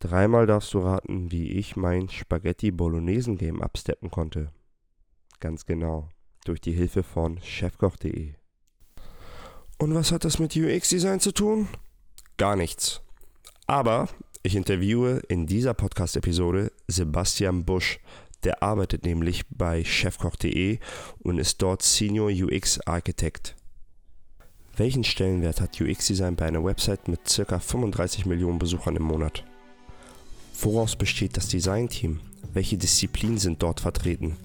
Dreimal darfst du raten, wie ich mein Spaghetti Bolognesen Game absteppen konnte. Ganz genau, durch die Hilfe von chefkoch.de. Und was hat das mit UX-Design zu tun? Gar nichts. Aber ich interviewe in dieser Podcast-Episode Sebastian Busch. Der arbeitet nämlich bei chefkoch.de und ist dort Senior UX Architect. Welchen Stellenwert hat UX-Design bei einer Website mit ca. 35 Millionen Besuchern im Monat? Woraus besteht das Designteam? Welche Disziplinen sind dort vertreten?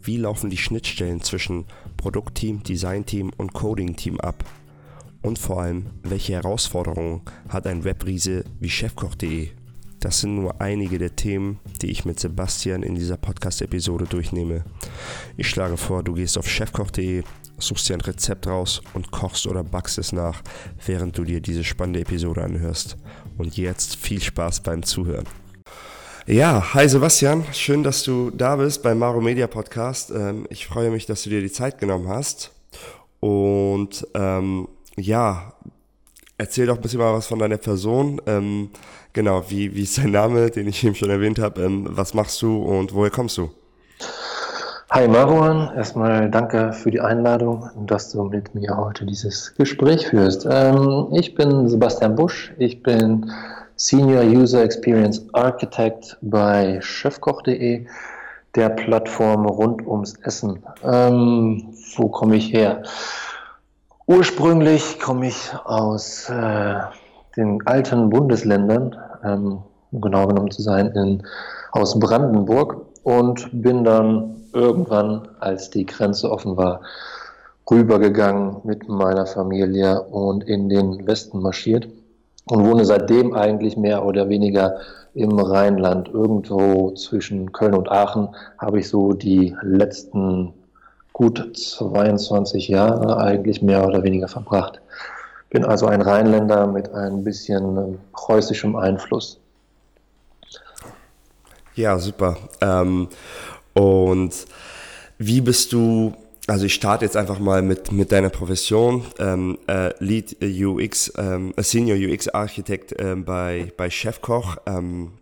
Wie laufen die Schnittstellen zwischen Produktteam, Designteam und Codingteam ab? Und vor allem, welche Herausforderungen hat ein Webriese wie chefkoch.de? Das sind nur einige der Themen, die ich mit Sebastian in dieser Podcast-Episode durchnehme. Ich schlage vor, du gehst auf chefkoch.de, suchst dir ein Rezept raus und kochst oder backst es nach, während du dir diese spannende Episode anhörst. Und jetzt viel Spaß beim Zuhören. Ja, hi Sebastian, schön, dass du da bist beim Maro Media Podcast. Ähm, ich freue mich, dass du dir die Zeit genommen hast. Und ähm, ja, erzähl doch ein bisschen mal was von deiner Person. Ähm, genau, wie, wie ist dein Name, den ich eben schon erwähnt habe? Ähm, was machst du und woher kommst du? Hi Marwan, erstmal danke für die Einladung und dass du mit mir heute dieses Gespräch führst. Ähm, ich bin Sebastian Busch, ich bin Senior User Experience Architect bei chefkoch.de, der Plattform rund ums Essen. Ähm, wo komme ich her? Ursprünglich komme ich aus äh, den alten Bundesländern, ähm, um genau genommen zu sein, in, aus Brandenburg und bin dann irgendwann, als die Grenze offen war, rübergegangen mit meiner Familie und in den Westen marschiert und wohne seitdem eigentlich mehr oder weniger im Rheinland. Irgendwo zwischen Köln und Aachen habe ich so die letzten gut 22 Jahre eigentlich mehr oder weniger verbracht. Bin also ein Rheinländer mit ein bisschen preußischem Einfluss. Ja, super. Ähm, und wie bist du, also ich starte jetzt einfach mal mit, mit deiner Profession, ähm, äh, Lead UX, ähm, Senior UX Architekt ähm, bei, bei Chefkoch. Ähm,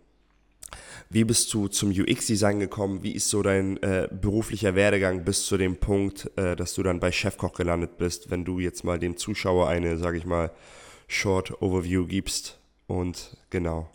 wie bist du zum UX-Design gekommen? Wie ist so dein äh, beruflicher Werdegang bis zu dem Punkt, äh, dass du dann bei Chefkoch gelandet bist, wenn du jetzt mal dem Zuschauer eine, sage ich mal, Short Overview gibst? Und genau.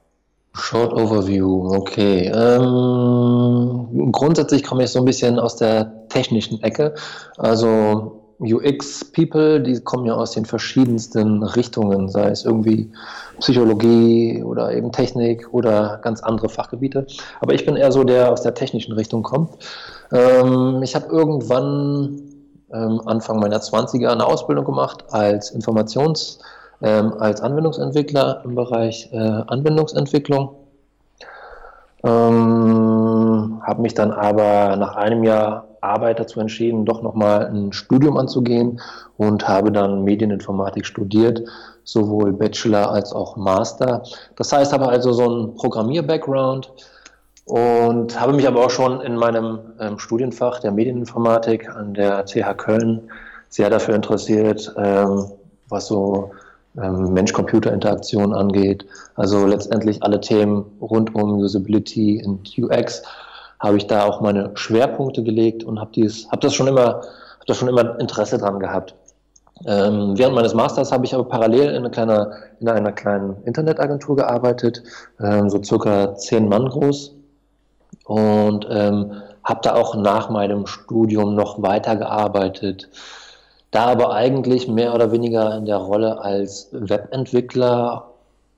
Short Overview, okay. Ähm, grundsätzlich komme ich so ein bisschen aus der technischen Ecke. Also UX-People, die kommen ja aus den verschiedensten Richtungen, sei es irgendwie Psychologie oder eben Technik oder ganz andere Fachgebiete. Aber ich bin eher so der aus der technischen Richtung kommt. Ähm, ich habe irgendwann ähm, Anfang meiner 20er eine Ausbildung gemacht als Informations- ähm, als Anwendungsentwickler im Bereich äh, Anwendungsentwicklung. Ähm, habe mich dann aber nach einem Jahr Arbeit dazu entschieden, doch nochmal ein Studium anzugehen und habe dann Medieninformatik studiert, sowohl Bachelor als auch Master. Das heißt, habe also so einen Programmier-Background und habe mich aber auch schon in meinem ähm, Studienfach der Medieninformatik an der TH Köln sehr dafür interessiert, ähm, was so Mensch-Computer-Interaktion angeht. Also letztendlich alle Themen rund um Usability und UX habe ich da auch meine Schwerpunkte gelegt und habe dies, habe das schon immer, habe das schon immer Interesse dran gehabt. Ähm, während meines Masters habe ich aber parallel in, einer, kleiner, in einer kleinen Internetagentur gearbeitet, ähm, so circa zehn Mann groß und ähm, habe da auch nach meinem Studium noch weitergearbeitet da aber eigentlich mehr oder weniger in der Rolle als Webentwickler,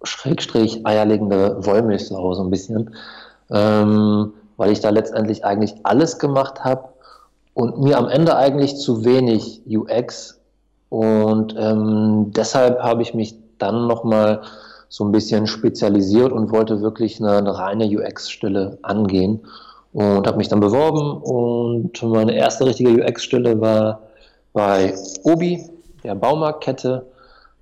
Schrägstrich eierlegende Wollmilchsau so ein bisschen, ähm, weil ich da letztendlich eigentlich alles gemacht habe und mir am Ende eigentlich zu wenig UX und ähm, deshalb habe ich mich dann nochmal so ein bisschen spezialisiert und wollte wirklich eine, eine reine UX-Stelle angehen und habe mich dann beworben und meine erste richtige UX-Stelle war bei Obi, der Baumarktkette,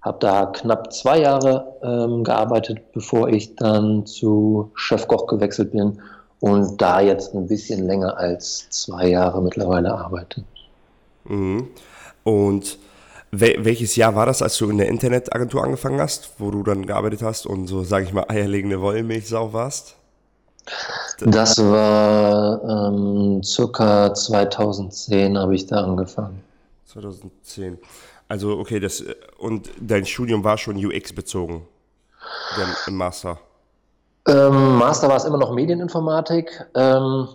habe da knapp zwei Jahre ähm, gearbeitet, bevor ich dann zu Chefkoch gewechselt bin und da jetzt ein bisschen länger als zwei Jahre mittlerweile arbeite. Mhm. Und Wel welches Jahr war das, als du in der Internetagentur angefangen hast, wo du dann gearbeitet hast und so, sage ich mal, eierlegende Wollmilchsau warst? Das war ähm, circa 2010 habe ich da angefangen. 2010. Also okay, das und dein Studium war schon UX bezogen, im Master. Ähm, Master war es immer noch Medieninformatik. Ähm,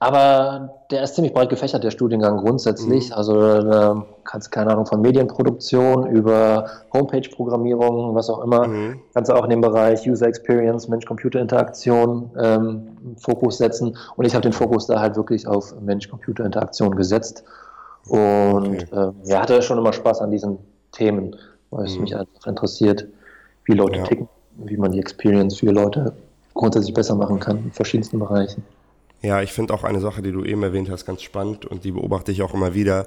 aber der ist ziemlich breit gefächert, der Studiengang grundsätzlich. Mhm. Also äh, kannst keine Ahnung von Medienproduktion über Homepage-Programmierung, was auch immer. Mhm. Kannst du auch in den Bereich User Experience, Mensch-Computer-Interaktion ähm, Fokus setzen. Und ich habe den Fokus da halt wirklich auf Mensch-Computer-Interaktion gesetzt. Und okay. äh, ja, hatte schon immer Spaß an diesen Themen, weil es mhm. mich einfach interessiert, wie Leute ja. ticken, wie man die Experience für Leute grundsätzlich besser machen kann in verschiedensten Bereichen. Ja, ich finde auch eine Sache, die du eben erwähnt hast, ganz spannend und die beobachte ich auch immer wieder.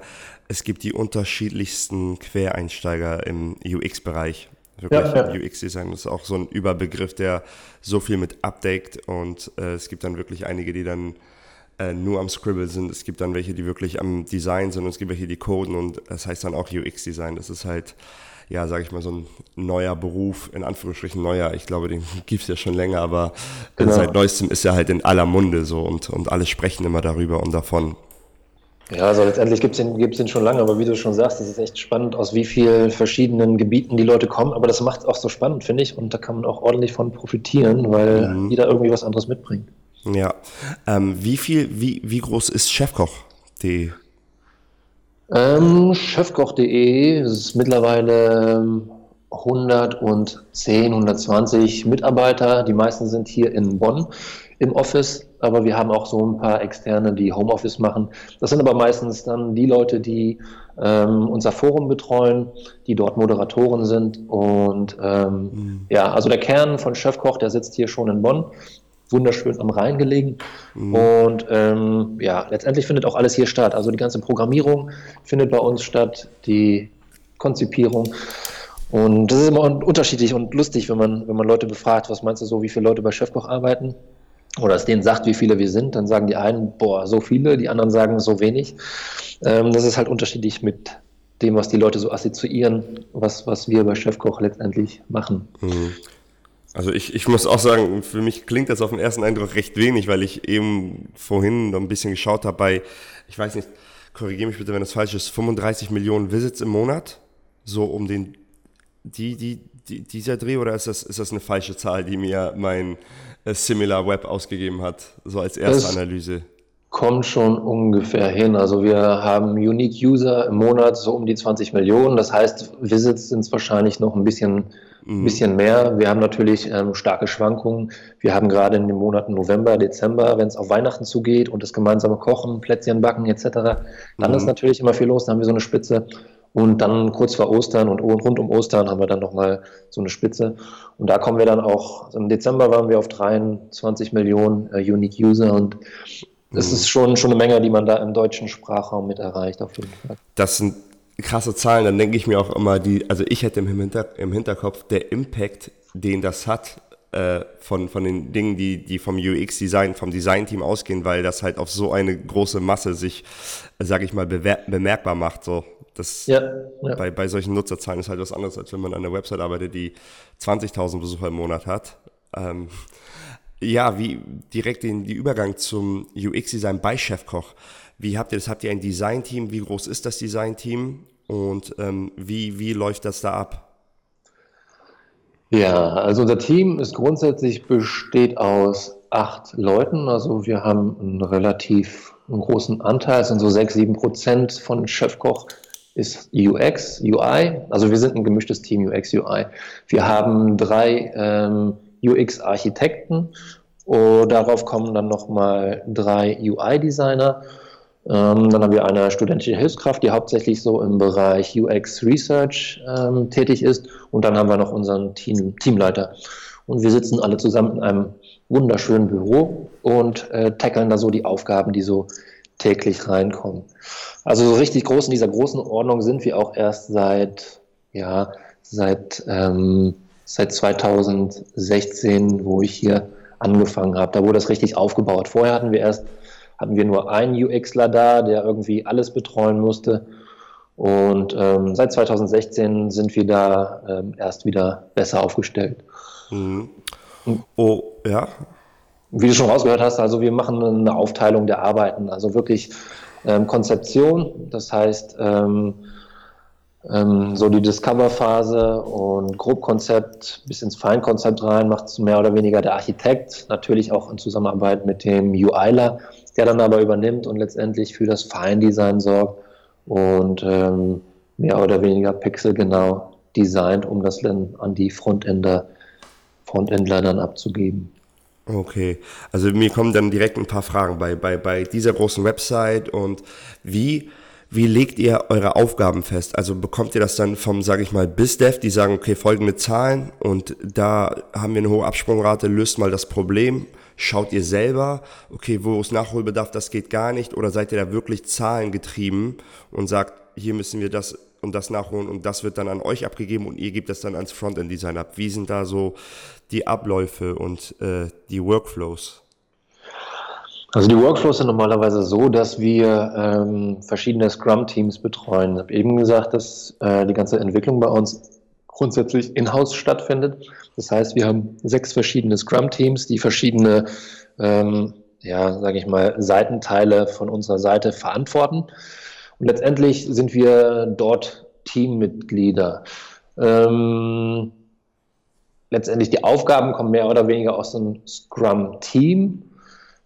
Es gibt die unterschiedlichsten Quereinsteiger im UX-Bereich. Wirklich, ja, ja. UX-Design ist auch so ein Überbegriff, der so viel mit abdeckt und äh, es gibt dann wirklich einige, die dann äh, nur am Scribble sind. Es gibt dann welche, die wirklich am Design sind und es gibt welche, die coden und das heißt dann auch UX-Design. Das ist halt ja, sage ich mal, so ein neuer Beruf, in Anführungsstrichen neuer. Ich glaube, den gibt es ja schon länger, aber genau. seit neuestem ist er halt in aller Munde so und, und alle sprechen immer darüber und davon. Ja, also letztendlich gibt es ihn, gibt's ihn schon lange, aber wie du schon sagst, das ist echt spannend, aus wie vielen verschiedenen Gebieten die Leute kommen. Aber das macht es auch so spannend, finde ich. Und da kann man auch ordentlich von profitieren, weil mhm. jeder irgendwie was anderes mitbringt. Ja. Ähm, wie viel, wie, wie groß ist Chefkoch.de? Ähm, Chefkoch.de ist mittlerweile 110, ähm, 120 Mitarbeiter. Die meisten sind hier in Bonn im Office, aber wir haben auch so ein paar Externe, die Homeoffice machen. Das sind aber meistens dann die Leute, die ähm, unser Forum betreuen, die dort Moderatoren sind. Und ähm, mhm. ja, also der Kern von Chefkoch, der sitzt hier schon in Bonn wunderschön am Rhein gelegen. Mhm. Und ähm, ja, letztendlich findet auch alles hier statt. Also die ganze Programmierung findet bei uns statt, die Konzipierung. Und das ist immer unterschiedlich und lustig, wenn man, wenn man Leute befragt, was meinst du so, wie viele Leute bei Chefkoch arbeiten? Oder es denen sagt, wie viele wir sind, dann sagen die einen, boah, so viele, die anderen sagen so wenig. Ähm, das ist halt unterschiedlich mit dem, was die Leute so assoziieren, was, was wir bei Chefkoch letztendlich machen. Mhm. Also ich, ich muss auch sagen, für mich klingt das auf den ersten Eindruck recht wenig, weil ich eben vorhin noch ein bisschen geschaut habe bei, ich weiß nicht, korrigiere mich bitte, wenn das falsch ist, 35 Millionen Visits im Monat, so um den, die, die, die dieser Dreh oder ist das, ist das eine falsche Zahl, die mir mein äh, Similar Web ausgegeben hat, so als erste das Analyse? Kommt schon ungefähr hin. Also wir haben Unique User im Monat so um die 20 Millionen. Das heißt, Visits sind es wahrscheinlich noch ein bisschen ein mhm. bisschen mehr. Wir haben natürlich ähm, starke Schwankungen. Wir haben gerade in den Monaten November, Dezember, wenn es auf Weihnachten zugeht und das gemeinsame Kochen, Plätzchen backen etc., dann mhm. ist natürlich immer viel los, dann haben wir so eine Spitze. Und dann kurz vor Ostern und rund um Ostern haben wir dann nochmal so eine Spitze. Und da kommen wir dann auch, also im Dezember waren wir auf 23 Millionen äh, Unique User und das mhm. ist schon, schon eine Menge, die man da im deutschen Sprachraum mit erreicht, auf jeden Fall. Das sind krasse Zahlen, dann denke ich mir auch immer, die, also ich hätte im, Hinter, im Hinterkopf, der Impact, den das hat, äh, von, von den Dingen, die, die vom UX-Design, vom Design-Team ausgehen, weil das halt auf so eine große Masse sich, sage ich mal, bemerkbar macht. So. Das ja, ja. Bei, bei solchen Nutzerzahlen ist halt was anderes, als wenn man an einer Website arbeitet, die 20.000 Besucher im Monat hat. Ähm, ja, wie direkt den die Übergang zum UX-Design bei Chefkoch. Wie habt ihr das? Habt ihr ein Design-Team? Wie groß ist das Design-Team? Und ähm, wie, wie läuft das da ab? Ja, also unser Team ist grundsätzlich besteht aus acht Leuten. Also wir haben einen relativ großen Anteil, es sind so sechs, sieben Prozent von Chefkoch ist UX, UI. Also wir sind ein gemischtes Team UX, UI. Wir haben drei ähm, UX-Architekten. Oh, darauf kommen dann nochmal drei UI-Designer dann haben wir eine studentische Hilfskraft, die hauptsächlich so im Bereich UX Research ähm, tätig ist. Und dann haben wir noch unseren Team, Teamleiter. Und wir sitzen alle zusammen in einem wunderschönen Büro und äh, tackeln da so die Aufgaben, die so täglich reinkommen. Also so richtig groß in dieser großen Ordnung sind wir auch erst seit, ja, seit, ähm, seit 2016, wo ich hier angefangen habe. Da wurde das richtig aufgebaut. Vorher hatten wir erst hatten wir nur einen UXler da, der irgendwie alles betreuen musste. Und ähm, seit 2016 sind wir da ähm, erst wieder besser aufgestellt. Mhm. Oh, ja. Wie du schon rausgehört hast, also wir machen eine Aufteilung der Arbeiten, also wirklich ähm, Konzeption, das heißt ähm, ähm, so die Discover-Phase und Grobkonzept bis ins Feinkonzept rein macht mehr oder weniger der Architekt, natürlich auch in Zusammenarbeit mit dem UIler, der dann aber übernimmt und letztendlich für das Feindesign sorgt und ähm, mehr oder weniger pixelgenau designt, um das dann an die Frontender, Frontendler dann abzugeben. Okay, also mir kommen dann direkt ein paar Fragen bei, bei, bei dieser großen Website und wie, wie legt ihr eure Aufgaben fest? Also bekommt ihr das dann vom, sage ich mal, BizDev, die sagen, okay, folgende Zahlen und da haben wir eine hohe Absprungrate, löst mal das Problem. Schaut ihr selber, okay, wo ist Nachholbedarf, das geht gar nicht oder seid ihr da wirklich zahlengetrieben und sagt, hier müssen wir das und das nachholen und das wird dann an euch abgegeben und ihr gebt das dann ans Frontend-Design ab. Wie sind da so die Abläufe und äh, die Workflows? Also die Workflows sind normalerweise so, dass wir ähm, verschiedene Scrum-Teams betreuen. Ich habe eben gesagt, dass äh, die ganze Entwicklung bei uns grundsätzlich in-house stattfindet. Das heißt, wir haben sechs verschiedene Scrum-Teams, die verschiedene, ähm, ja, sage ich mal, Seitenteile von unserer Seite verantworten. Und letztendlich sind wir dort Teammitglieder. Ähm, letztendlich die Aufgaben kommen mehr oder weniger aus dem Scrum-Team,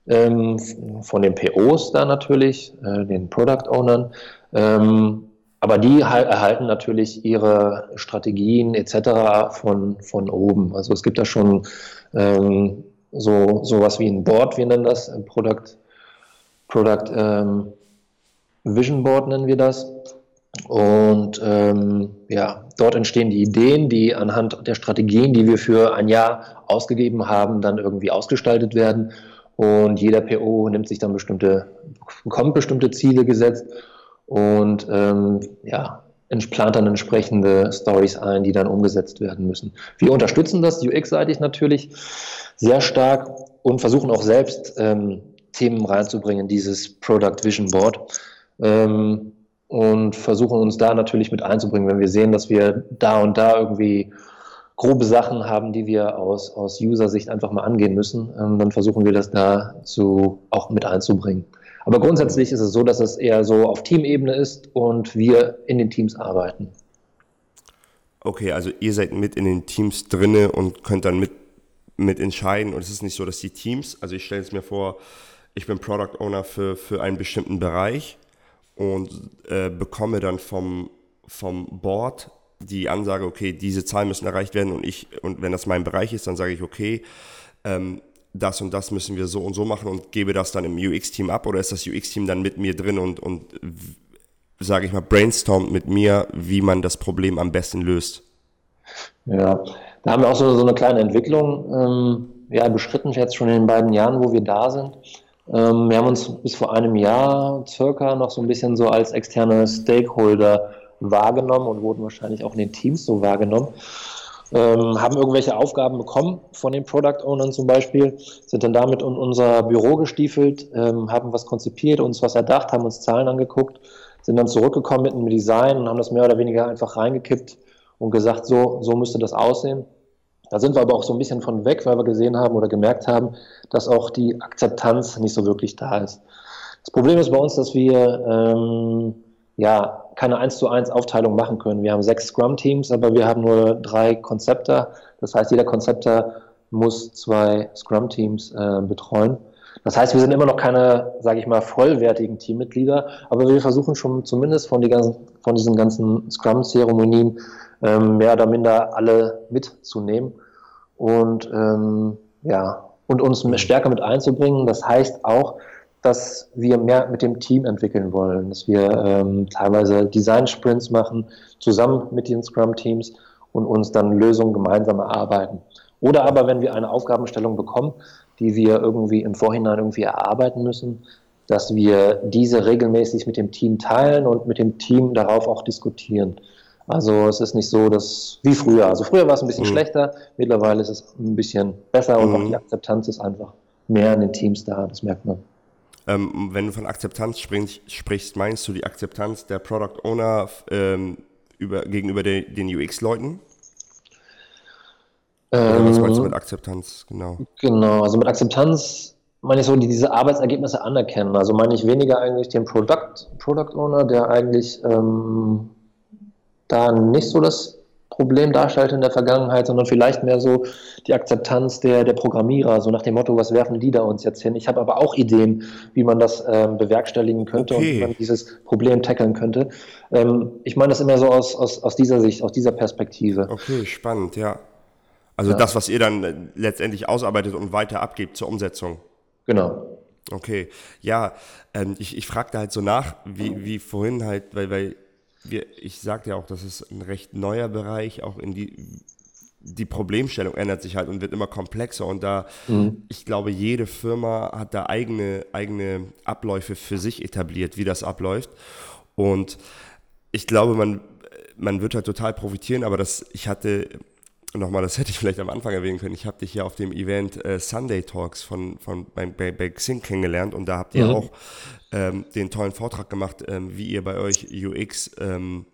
ähm, von den POs da natürlich, äh, den Product Ownern. Ähm, aber die erhalten natürlich ihre Strategien etc. von, von oben. Also es gibt da schon ähm, so sowas wie ein Board, wir nennen das, ein Product, Product ähm, Vision Board nennen wir das. Und ähm, ja, dort entstehen die Ideen, die anhand der Strategien, die wir für ein Jahr ausgegeben haben, dann irgendwie ausgestaltet werden. Und jeder PO nimmt sich dann bestimmte, bekommt bestimmte Ziele gesetzt und ähm, ja, plant dann entsprechende Stories ein, die dann umgesetzt werden müssen. Wir unterstützen das UX-seitig natürlich sehr stark und versuchen auch selbst ähm, Themen reinzubringen, dieses Product Vision Board ähm, und versuchen uns da natürlich mit einzubringen, wenn wir sehen, dass wir da und da irgendwie grobe Sachen haben, die wir aus, aus User-Sicht einfach mal angehen müssen, ähm, dann versuchen wir das da zu, auch mit einzubringen. Aber grundsätzlich ist es so, dass es eher so auf Teamebene ist und wir in den Teams arbeiten. Okay, also ihr seid mit in den Teams drinne und könnt dann mit, mit entscheiden. Und es ist nicht so, dass die Teams, also ich stelle es mir vor, ich bin Product Owner für, für einen bestimmten Bereich und äh, bekomme dann vom, vom Board die Ansage, okay, diese Zahlen müssen erreicht werden und ich, und wenn das mein Bereich ist, dann sage ich, okay, ähm, das und das müssen wir so und so machen und gebe das dann im UX-Team ab oder ist das UX-Team dann mit mir drin und, und sage ich mal, brainstormt mit mir, wie man das Problem am besten löst? Ja, da haben wir auch so, so eine kleine Entwicklung ähm, ja, beschritten, jetzt schon in den beiden Jahren, wo wir da sind. Ähm, wir haben uns bis vor einem Jahr circa noch so ein bisschen so als externe Stakeholder wahrgenommen und wurden wahrscheinlich auch in den Teams so wahrgenommen. Ähm, haben irgendwelche Aufgaben bekommen von den Product Ownern zum Beispiel, sind dann damit in unser Büro gestiefelt, ähm, haben was konzipiert, uns was erdacht, haben uns Zahlen angeguckt, sind dann zurückgekommen mit einem Design und haben das mehr oder weniger einfach reingekippt und gesagt, so, so müsste das aussehen. Da sind wir aber auch so ein bisschen von weg, weil wir gesehen haben oder gemerkt haben, dass auch die Akzeptanz nicht so wirklich da ist. Das Problem ist bei uns, dass wir ähm, ja keine 1 zu 1 Aufteilung machen können. Wir haben sechs Scrum-Teams, aber wir haben nur drei Konzepte. Das heißt, jeder Konzepter muss zwei Scrum-Teams äh, betreuen. Das heißt, wir sind immer noch keine, sage ich mal, vollwertigen Teammitglieder, aber wir versuchen schon zumindest von, die ganzen, von diesen ganzen Scrum-Zeremonien ähm, mehr oder minder alle mitzunehmen und ähm, ja und uns stärker mit einzubringen. Das heißt auch, dass wir mehr mit dem Team entwickeln wollen, dass wir ähm, teilweise Design-Sprints machen, zusammen mit den Scrum-Teams und uns dann Lösungen gemeinsam erarbeiten. Oder aber, wenn wir eine Aufgabenstellung bekommen, die wir irgendwie im Vorhinein irgendwie erarbeiten müssen, dass wir diese regelmäßig mit dem Team teilen und mit dem Team darauf auch diskutieren. Also es ist nicht so, dass wie früher. Also früher war es ein bisschen mhm. schlechter, mittlerweile ist es ein bisschen besser und mhm. auch die Akzeptanz ist einfach mehr in den Teams da, das merkt man. Ähm, wenn du von Akzeptanz sprichst, sprichst, meinst du die Akzeptanz der Product Owner ähm, über, gegenüber de, den UX-Leuten? Ähm, was meinst du mit Akzeptanz, genau? Genau, also mit Akzeptanz meine ich so, die diese Arbeitsergebnisse anerkennen. Also meine ich weniger eigentlich den Product, Product Owner, der eigentlich ähm, da nicht so das Problem darstellt in der Vergangenheit, sondern vielleicht mehr so die Akzeptanz der, der Programmierer, so nach dem Motto, was werfen die da uns jetzt hin? Ich habe aber auch Ideen, wie man das ähm, bewerkstelligen könnte okay. und wie man dieses Problem tackeln könnte. Ähm, ich meine das immer so aus, aus, aus dieser Sicht, aus dieser Perspektive. Okay, spannend, ja. Also ja. das, was ihr dann äh, letztendlich ausarbeitet und weiter abgebt zur Umsetzung. Genau. Okay, ja, ähm, ich, ich frage da halt so nach, wie, wie vorhin halt, weil, weil wir, ich sagte ja auch, das ist ein recht neuer Bereich, auch in die, die Problemstellung ändert sich halt und wird immer komplexer und da, mhm. ich glaube, jede Firma hat da eigene, eigene Abläufe für sich etabliert, wie das abläuft und ich glaube, man, man wird halt total profitieren, aber das, ich hatte nochmal, das hätte ich vielleicht am Anfang erwähnen können. Ich habe dich ja auf dem Event äh, Sunday Talks von, von bei, bei, bei Xing kennengelernt und da habt ihr mhm. auch ähm, den tollen Vortrag gemacht, ähm, wie ihr bei euch UX ähm,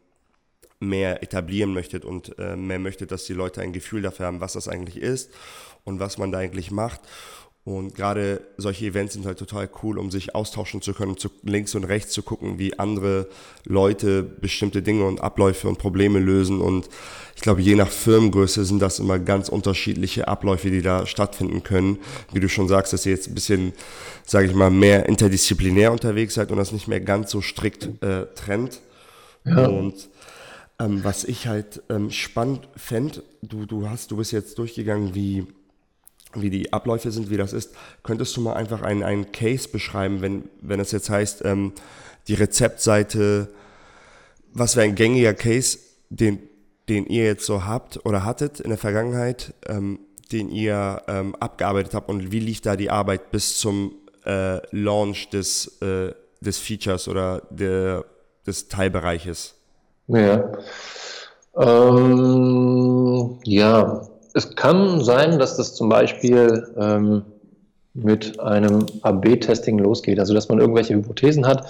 mehr etablieren möchtet und äh, mehr möchtet, dass die Leute ein Gefühl dafür haben, was das eigentlich ist und was man da eigentlich macht. Und gerade solche Events sind halt total cool, um sich austauschen zu können, zu links und rechts zu gucken, wie andere Leute bestimmte Dinge und Abläufe und Probleme lösen. Und ich glaube, je nach Firmengröße sind das immer ganz unterschiedliche Abläufe, die da stattfinden können. Wie du schon sagst, dass ihr jetzt ein bisschen, sage ich mal, mehr interdisziplinär unterwegs seid und das nicht mehr ganz so strikt äh, trennt. Ja. Und ähm, was ich halt ähm, spannend fände, du, du hast, du bist jetzt durchgegangen, wie wie die Abläufe sind, wie das ist. Könntest du mal einfach einen, einen Case beschreiben, wenn, wenn es jetzt heißt, ähm, die Rezeptseite, was wäre ein gängiger Case, den, den ihr jetzt so habt oder hattet in der Vergangenheit, ähm, den ihr ähm, abgearbeitet habt und wie lief da die Arbeit bis zum äh, Launch des, äh, des Features oder der, des Teilbereiches? Ja. Ähm, ja, es kann sein, dass das zum Beispiel ähm, mit einem AB-Testing losgeht. Also, dass man irgendwelche Hypothesen hat,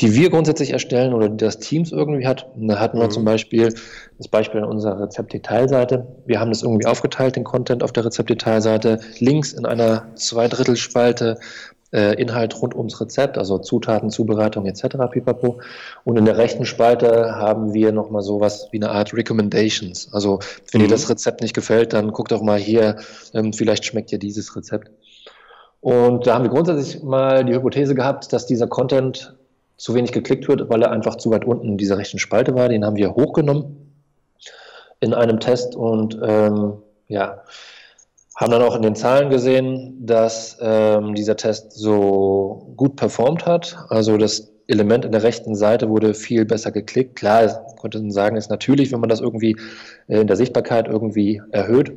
die wir grundsätzlich erstellen oder die das Teams irgendwie hat. Da hatten wir mhm. zum Beispiel das Beispiel an unserer Rezeptdetailseite. Wir haben das irgendwie aufgeteilt, den Content auf der Rezeptdetailseite. Links in einer Zweidrittelspalte Inhalt rund ums Rezept, also Zutaten, Zubereitung etc. pipapo. Und in der rechten Spalte haben wir nochmal sowas wie eine Art Recommendations. Also wenn mhm. dir das Rezept nicht gefällt, dann guckt doch mal hier, ähm, vielleicht schmeckt dir dieses Rezept. Und da haben wir grundsätzlich mal die Hypothese gehabt, dass dieser Content zu wenig geklickt wird, weil er einfach zu weit unten in dieser rechten Spalte war. Den haben wir hochgenommen in einem Test und ähm, ja, haben dann auch in den Zahlen gesehen, dass ähm, dieser Test so gut performt hat. Also das Element in der rechten Seite wurde viel besser geklickt. Klar, konnte man sagen, ist natürlich, wenn man das irgendwie äh, in der Sichtbarkeit irgendwie erhöht.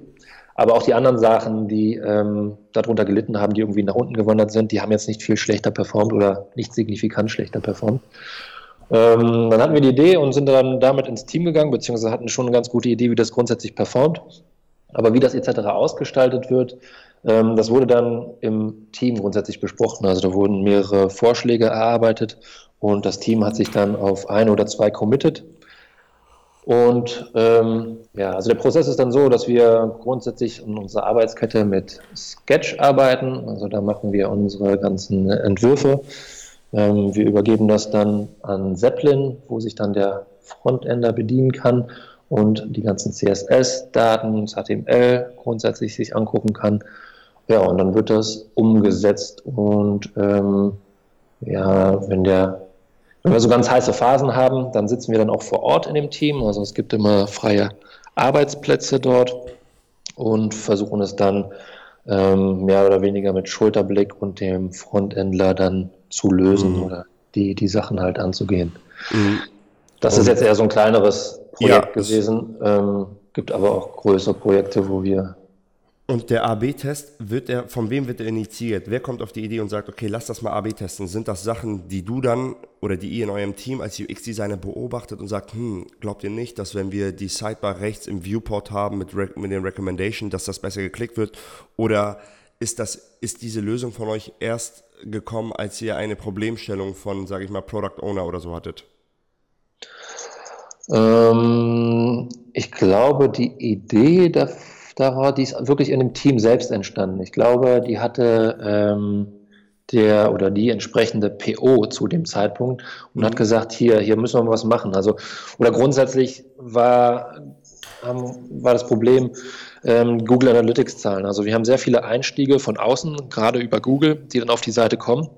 Aber auch die anderen Sachen, die ähm, darunter gelitten haben, die irgendwie nach unten gewandert sind, die haben jetzt nicht viel schlechter performt oder nicht signifikant schlechter performt. Ähm, dann hatten wir die Idee und sind dann damit ins Team gegangen, beziehungsweise hatten schon eine ganz gute Idee, wie das grundsätzlich performt. Aber wie das etc. ausgestaltet wird, ähm, das wurde dann im Team grundsätzlich besprochen. Also da wurden mehrere Vorschläge erarbeitet und das Team hat sich dann auf ein oder zwei committed. Und ähm, ja, also der Prozess ist dann so, dass wir grundsätzlich in unserer Arbeitskette mit Sketch arbeiten. Also da machen wir unsere ganzen Entwürfe. Ähm, wir übergeben das dann an Zeppelin, wo sich dann der Frontender bedienen kann und die ganzen CSS-Daten, HTML grundsätzlich sich angucken kann. Ja, und dann wird das umgesetzt und ähm, ja, wenn der wenn wir so ganz heiße Phasen haben, dann sitzen wir dann auch vor Ort in dem Team. Also es gibt immer freie Arbeitsplätze dort und versuchen es dann ähm, mehr oder weniger mit Schulterblick und dem Frontendler dann zu lösen mhm. oder die, die Sachen halt anzugehen. Mhm. Das und ist jetzt eher so ein kleineres Projekt ja, gewesen. Ähm, gibt aber auch größere Projekte, wo wir. Und der AB-Test, wird er, von wem wird er initiiert? Wer kommt auf die Idee und sagt, okay, lass das mal AB testen? Sind das Sachen, die du dann oder die ihr in eurem Team als UX-Designer beobachtet und sagt, hm, glaubt ihr nicht, dass wenn wir die Sidebar rechts im Viewport haben mit, mit den Recommendations, dass das besser geklickt wird? Oder ist, das, ist diese Lösung von euch erst gekommen, als ihr eine Problemstellung von, sage ich mal, Product Owner oder so hattet? Ähm, ich glaube, die Idee daraus, die ist wirklich in dem Team selbst entstanden. Ich glaube, die hatte ähm, der oder die entsprechende PO zu dem Zeitpunkt und mhm. hat gesagt, hier, hier müssen wir was machen. Also, oder grundsätzlich war, haben, war das Problem ähm, Google Analytics Zahlen. Also wir haben sehr viele Einstiege von außen, gerade über Google, die dann auf die Seite kommen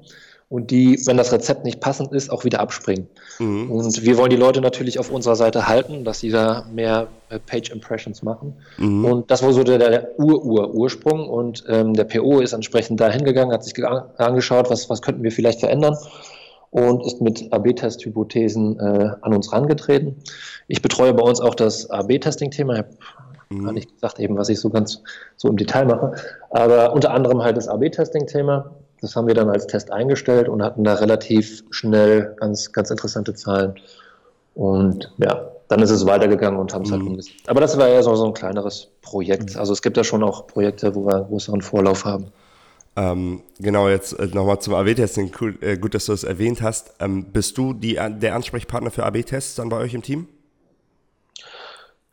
und die, wenn das Rezept nicht passend ist, auch wieder abspringen. Mhm. Und wir wollen die Leute natürlich auf unserer Seite halten, dass sie da mehr äh, Page Impressions machen. Mhm. Und das war so der, der Ur-Ur-Ursprung. Und ähm, der PO ist entsprechend da hingegangen, hat sich angeschaut, was, was könnten wir vielleicht verändern und ist mit AB-Test-Hypothesen äh, an uns rangetreten. Ich betreue bei uns auch das AB-Testing-Thema. Ich habe mhm. gar nicht gesagt, eben, was ich so ganz so im Detail mache, aber unter anderem halt das AB-Testing-Thema das haben wir dann als Test eingestellt und hatten da relativ schnell ganz, ganz interessante Zahlen. Und ja, dann ist es weitergegangen und haben es halt mhm. halt umgesetzt. Aber das war eher so, so ein kleineres Projekt. Mhm. Also es gibt ja schon auch Projekte, wo wir größeren Vorlauf haben. Ähm, genau, jetzt äh, nochmal zum AB-Testing. Cool, äh, gut, dass du das erwähnt hast. Ähm, bist du die, der Ansprechpartner für AB-Tests dann bei euch im Team?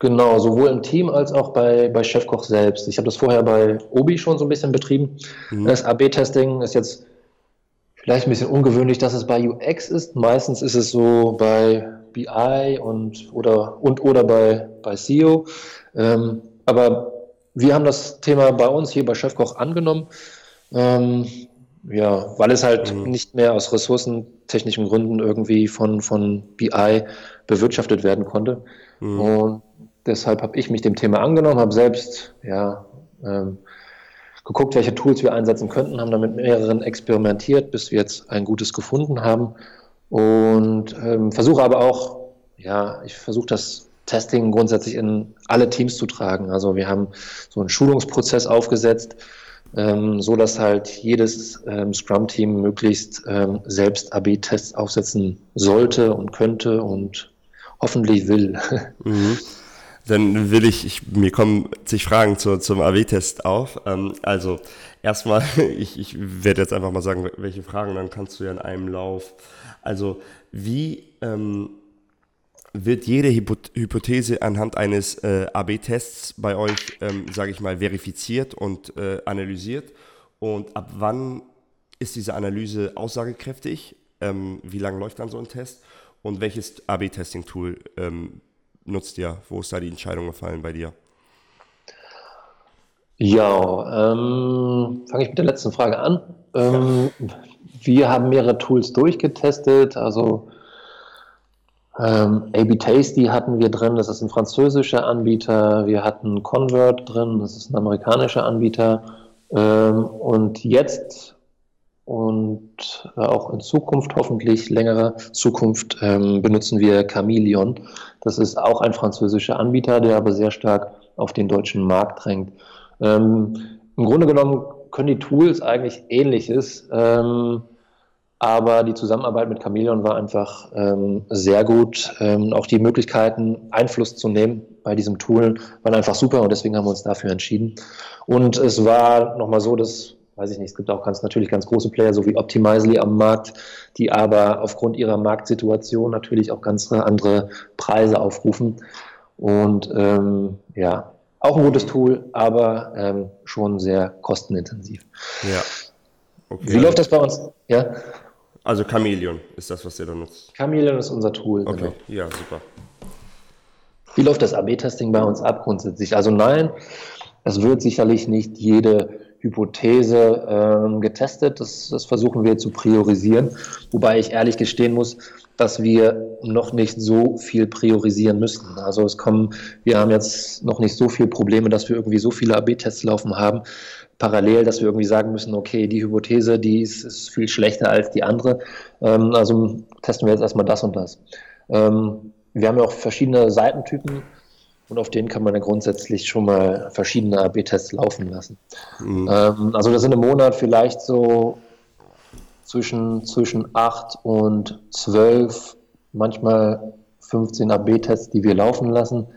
Genau, sowohl im Team als auch bei, bei Chefkoch selbst. Ich habe das vorher bei Obi schon so ein bisschen betrieben. Mhm. Das AB-Testing ist jetzt vielleicht ein bisschen ungewöhnlich, dass es bei UX ist. Meistens ist es so bei BI und oder, und, oder bei, bei SEO. Ähm, aber wir haben das Thema bei uns hier bei Chefkoch angenommen. Ähm, ja, weil es halt mhm. nicht mehr aus ressourcentechnischen Gründen irgendwie von, von BI bewirtschaftet werden konnte. Mhm. Und deshalb habe ich mich dem Thema angenommen, habe selbst ja, ähm, geguckt, welche Tools wir einsetzen könnten, haben damit mehreren experimentiert, bis wir jetzt ein gutes gefunden haben. Und ähm, versuche aber auch, ja, ich versuche das Testing grundsätzlich in alle Teams zu tragen. Also wir haben so einen Schulungsprozess aufgesetzt, ähm, so dass halt jedes ähm, Scrum-Team möglichst ähm, selbst AB-Tests aufsetzen sollte und könnte und hoffentlich will. Mhm dann will ich, ich mir kommen zig Fragen zu, zum AW-Test auf. Ähm, also erstmal, ich, ich werde jetzt einfach mal sagen, welche Fragen, dann kannst du ja in einem Lauf. Also wie ähm, wird jede Hypothese anhand eines äh, AB-Tests bei euch, ähm, sage ich mal, verifiziert und äh, analysiert? Und ab wann ist diese Analyse aussagekräftig? Ähm, wie lange läuft dann so ein Test? Und welches AB-Testing-Tool ähm, nutzt ihr? Wo ist da die Entscheidung gefallen bei dir? Ja, ähm, fange ich mit der letzten Frage an. Ähm, ja. Wir haben mehrere Tools durchgetestet, also ähm, AB Tasty hatten wir drin, das ist ein französischer Anbieter. Wir hatten Convert drin, das ist ein amerikanischer Anbieter. Ähm, und jetzt und auch in Zukunft, hoffentlich längere Zukunft, ähm, benutzen wir Chameleon. Das ist auch ein französischer Anbieter, der aber sehr stark auf den deutschen Markt drängt. Ähm, Im Grunde genommen können die Tools eigentlich ähnliches, ähm, aber die Zusammenarbeit mit Chameleon war einfach ähm, sehr gut. Ähm, auch die Möglichkeiten, Einfluss zu nehmen bei diesem Tool, waren einfach super und deswegen haben wir uns dafür entschieden. Und es war nochmal so, dass weiß ich nicht, es gibt auch ganz natürlich ganz große Player, so wie Optimizely am Markt, die aber aufgrund ihrer Marktsituation natürlich auch ganz andere Preise aufrufen. Und ähm, ja, auch ein gutes Tool, aber ähm, schon sehr kostenintensiv. Ja. Okay. Wie läuft das bei uns? Ja. Also Chameleon ist das, was ihr da nutzt. Chameleon ist unser Tool. Okay, genau. ja, super. Wie läuft das AB-Testing bei uns ab grundsätzlich? Also nein, es wird sicherlich nicht jede Hypothese ähm, getestet. Das, das versuchen wir zu priorisieren. Wobei ich ehrlich gestehen muss, dass wir noch nicht so viel priorisieren müssen. Also es kommen, wir haben jetzt noch nicht so viele Probleme, dass wir irgendwie so viele AB-Tests laufen haben, parallel, dass wir irgendwie sagen müssen, okay, die Hypothese, die ist, ist viel schlechter als die andere. Ähm, also testen wir jetzt erstmal das und das. Ähm, wir haben ja auch verschiedene Seitentypen und auf denen kann man ja grundsätzlich schon mal verschiedene AB-Tests laufen lassen. Mhm. Ähm, also das sind im Monat vielleicht so zwischen, zwischen 8 und 12, manchmal 15 AB-Tests, die wir laufen lassen.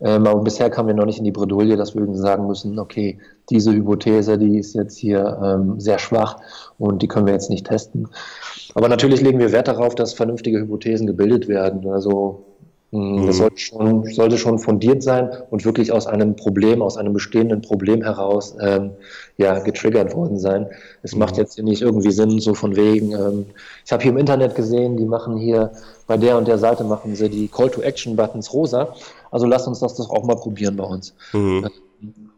Ähm, aber bisher kamen wir noch nicht in die Bredouille, dass wir irgendwie sagen müssen, okay, diese Hypothese, die ist jetzt hier ähm, sehr schwach und die können wir jetzt nicht testen. Aber natürlich legen wir Wert darauf, dass vernünftige Hypothesen gebildet werden. Also. Das sollte schon, sollte schon fundiert sein und wirklich aus einem Problem, aus einem bestehenden Problem heraus ähm, ja, getriggert worden sein. Es mhm. macht jetzt nicht irgendwie Sinn, so von wegen, ähm, ich habe hier im Internet gesehen, die machen hier bei der und der Seite machen sie die Call-to-Action-Buttons rosa. Also lass uns das doch auch mal probieren bei uns. Mhm.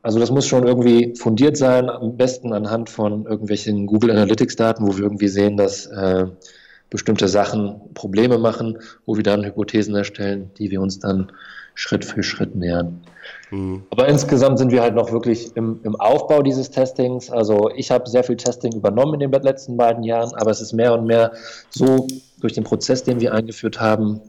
Also das muss schon irgendwie fundiert sein, am besten anhand von irgendwelchen Google Analytics-Daten, wo wir irgendwie sehen, dass äh, bestimmte Sachen Probleme machen, wo wir dann Hypothesen erstellen, die wir uns dann Schritt für Schritt nähern. Mhm. Aber insgesamt sind wir halt noch wirklich im, im Aufbau dieses Testings. Also ich habe sehr viel Testing übernommen in den letzten beiden Jahren, aber es ist mehr und mehr so durch den Prozess, den wir eingeführt haben,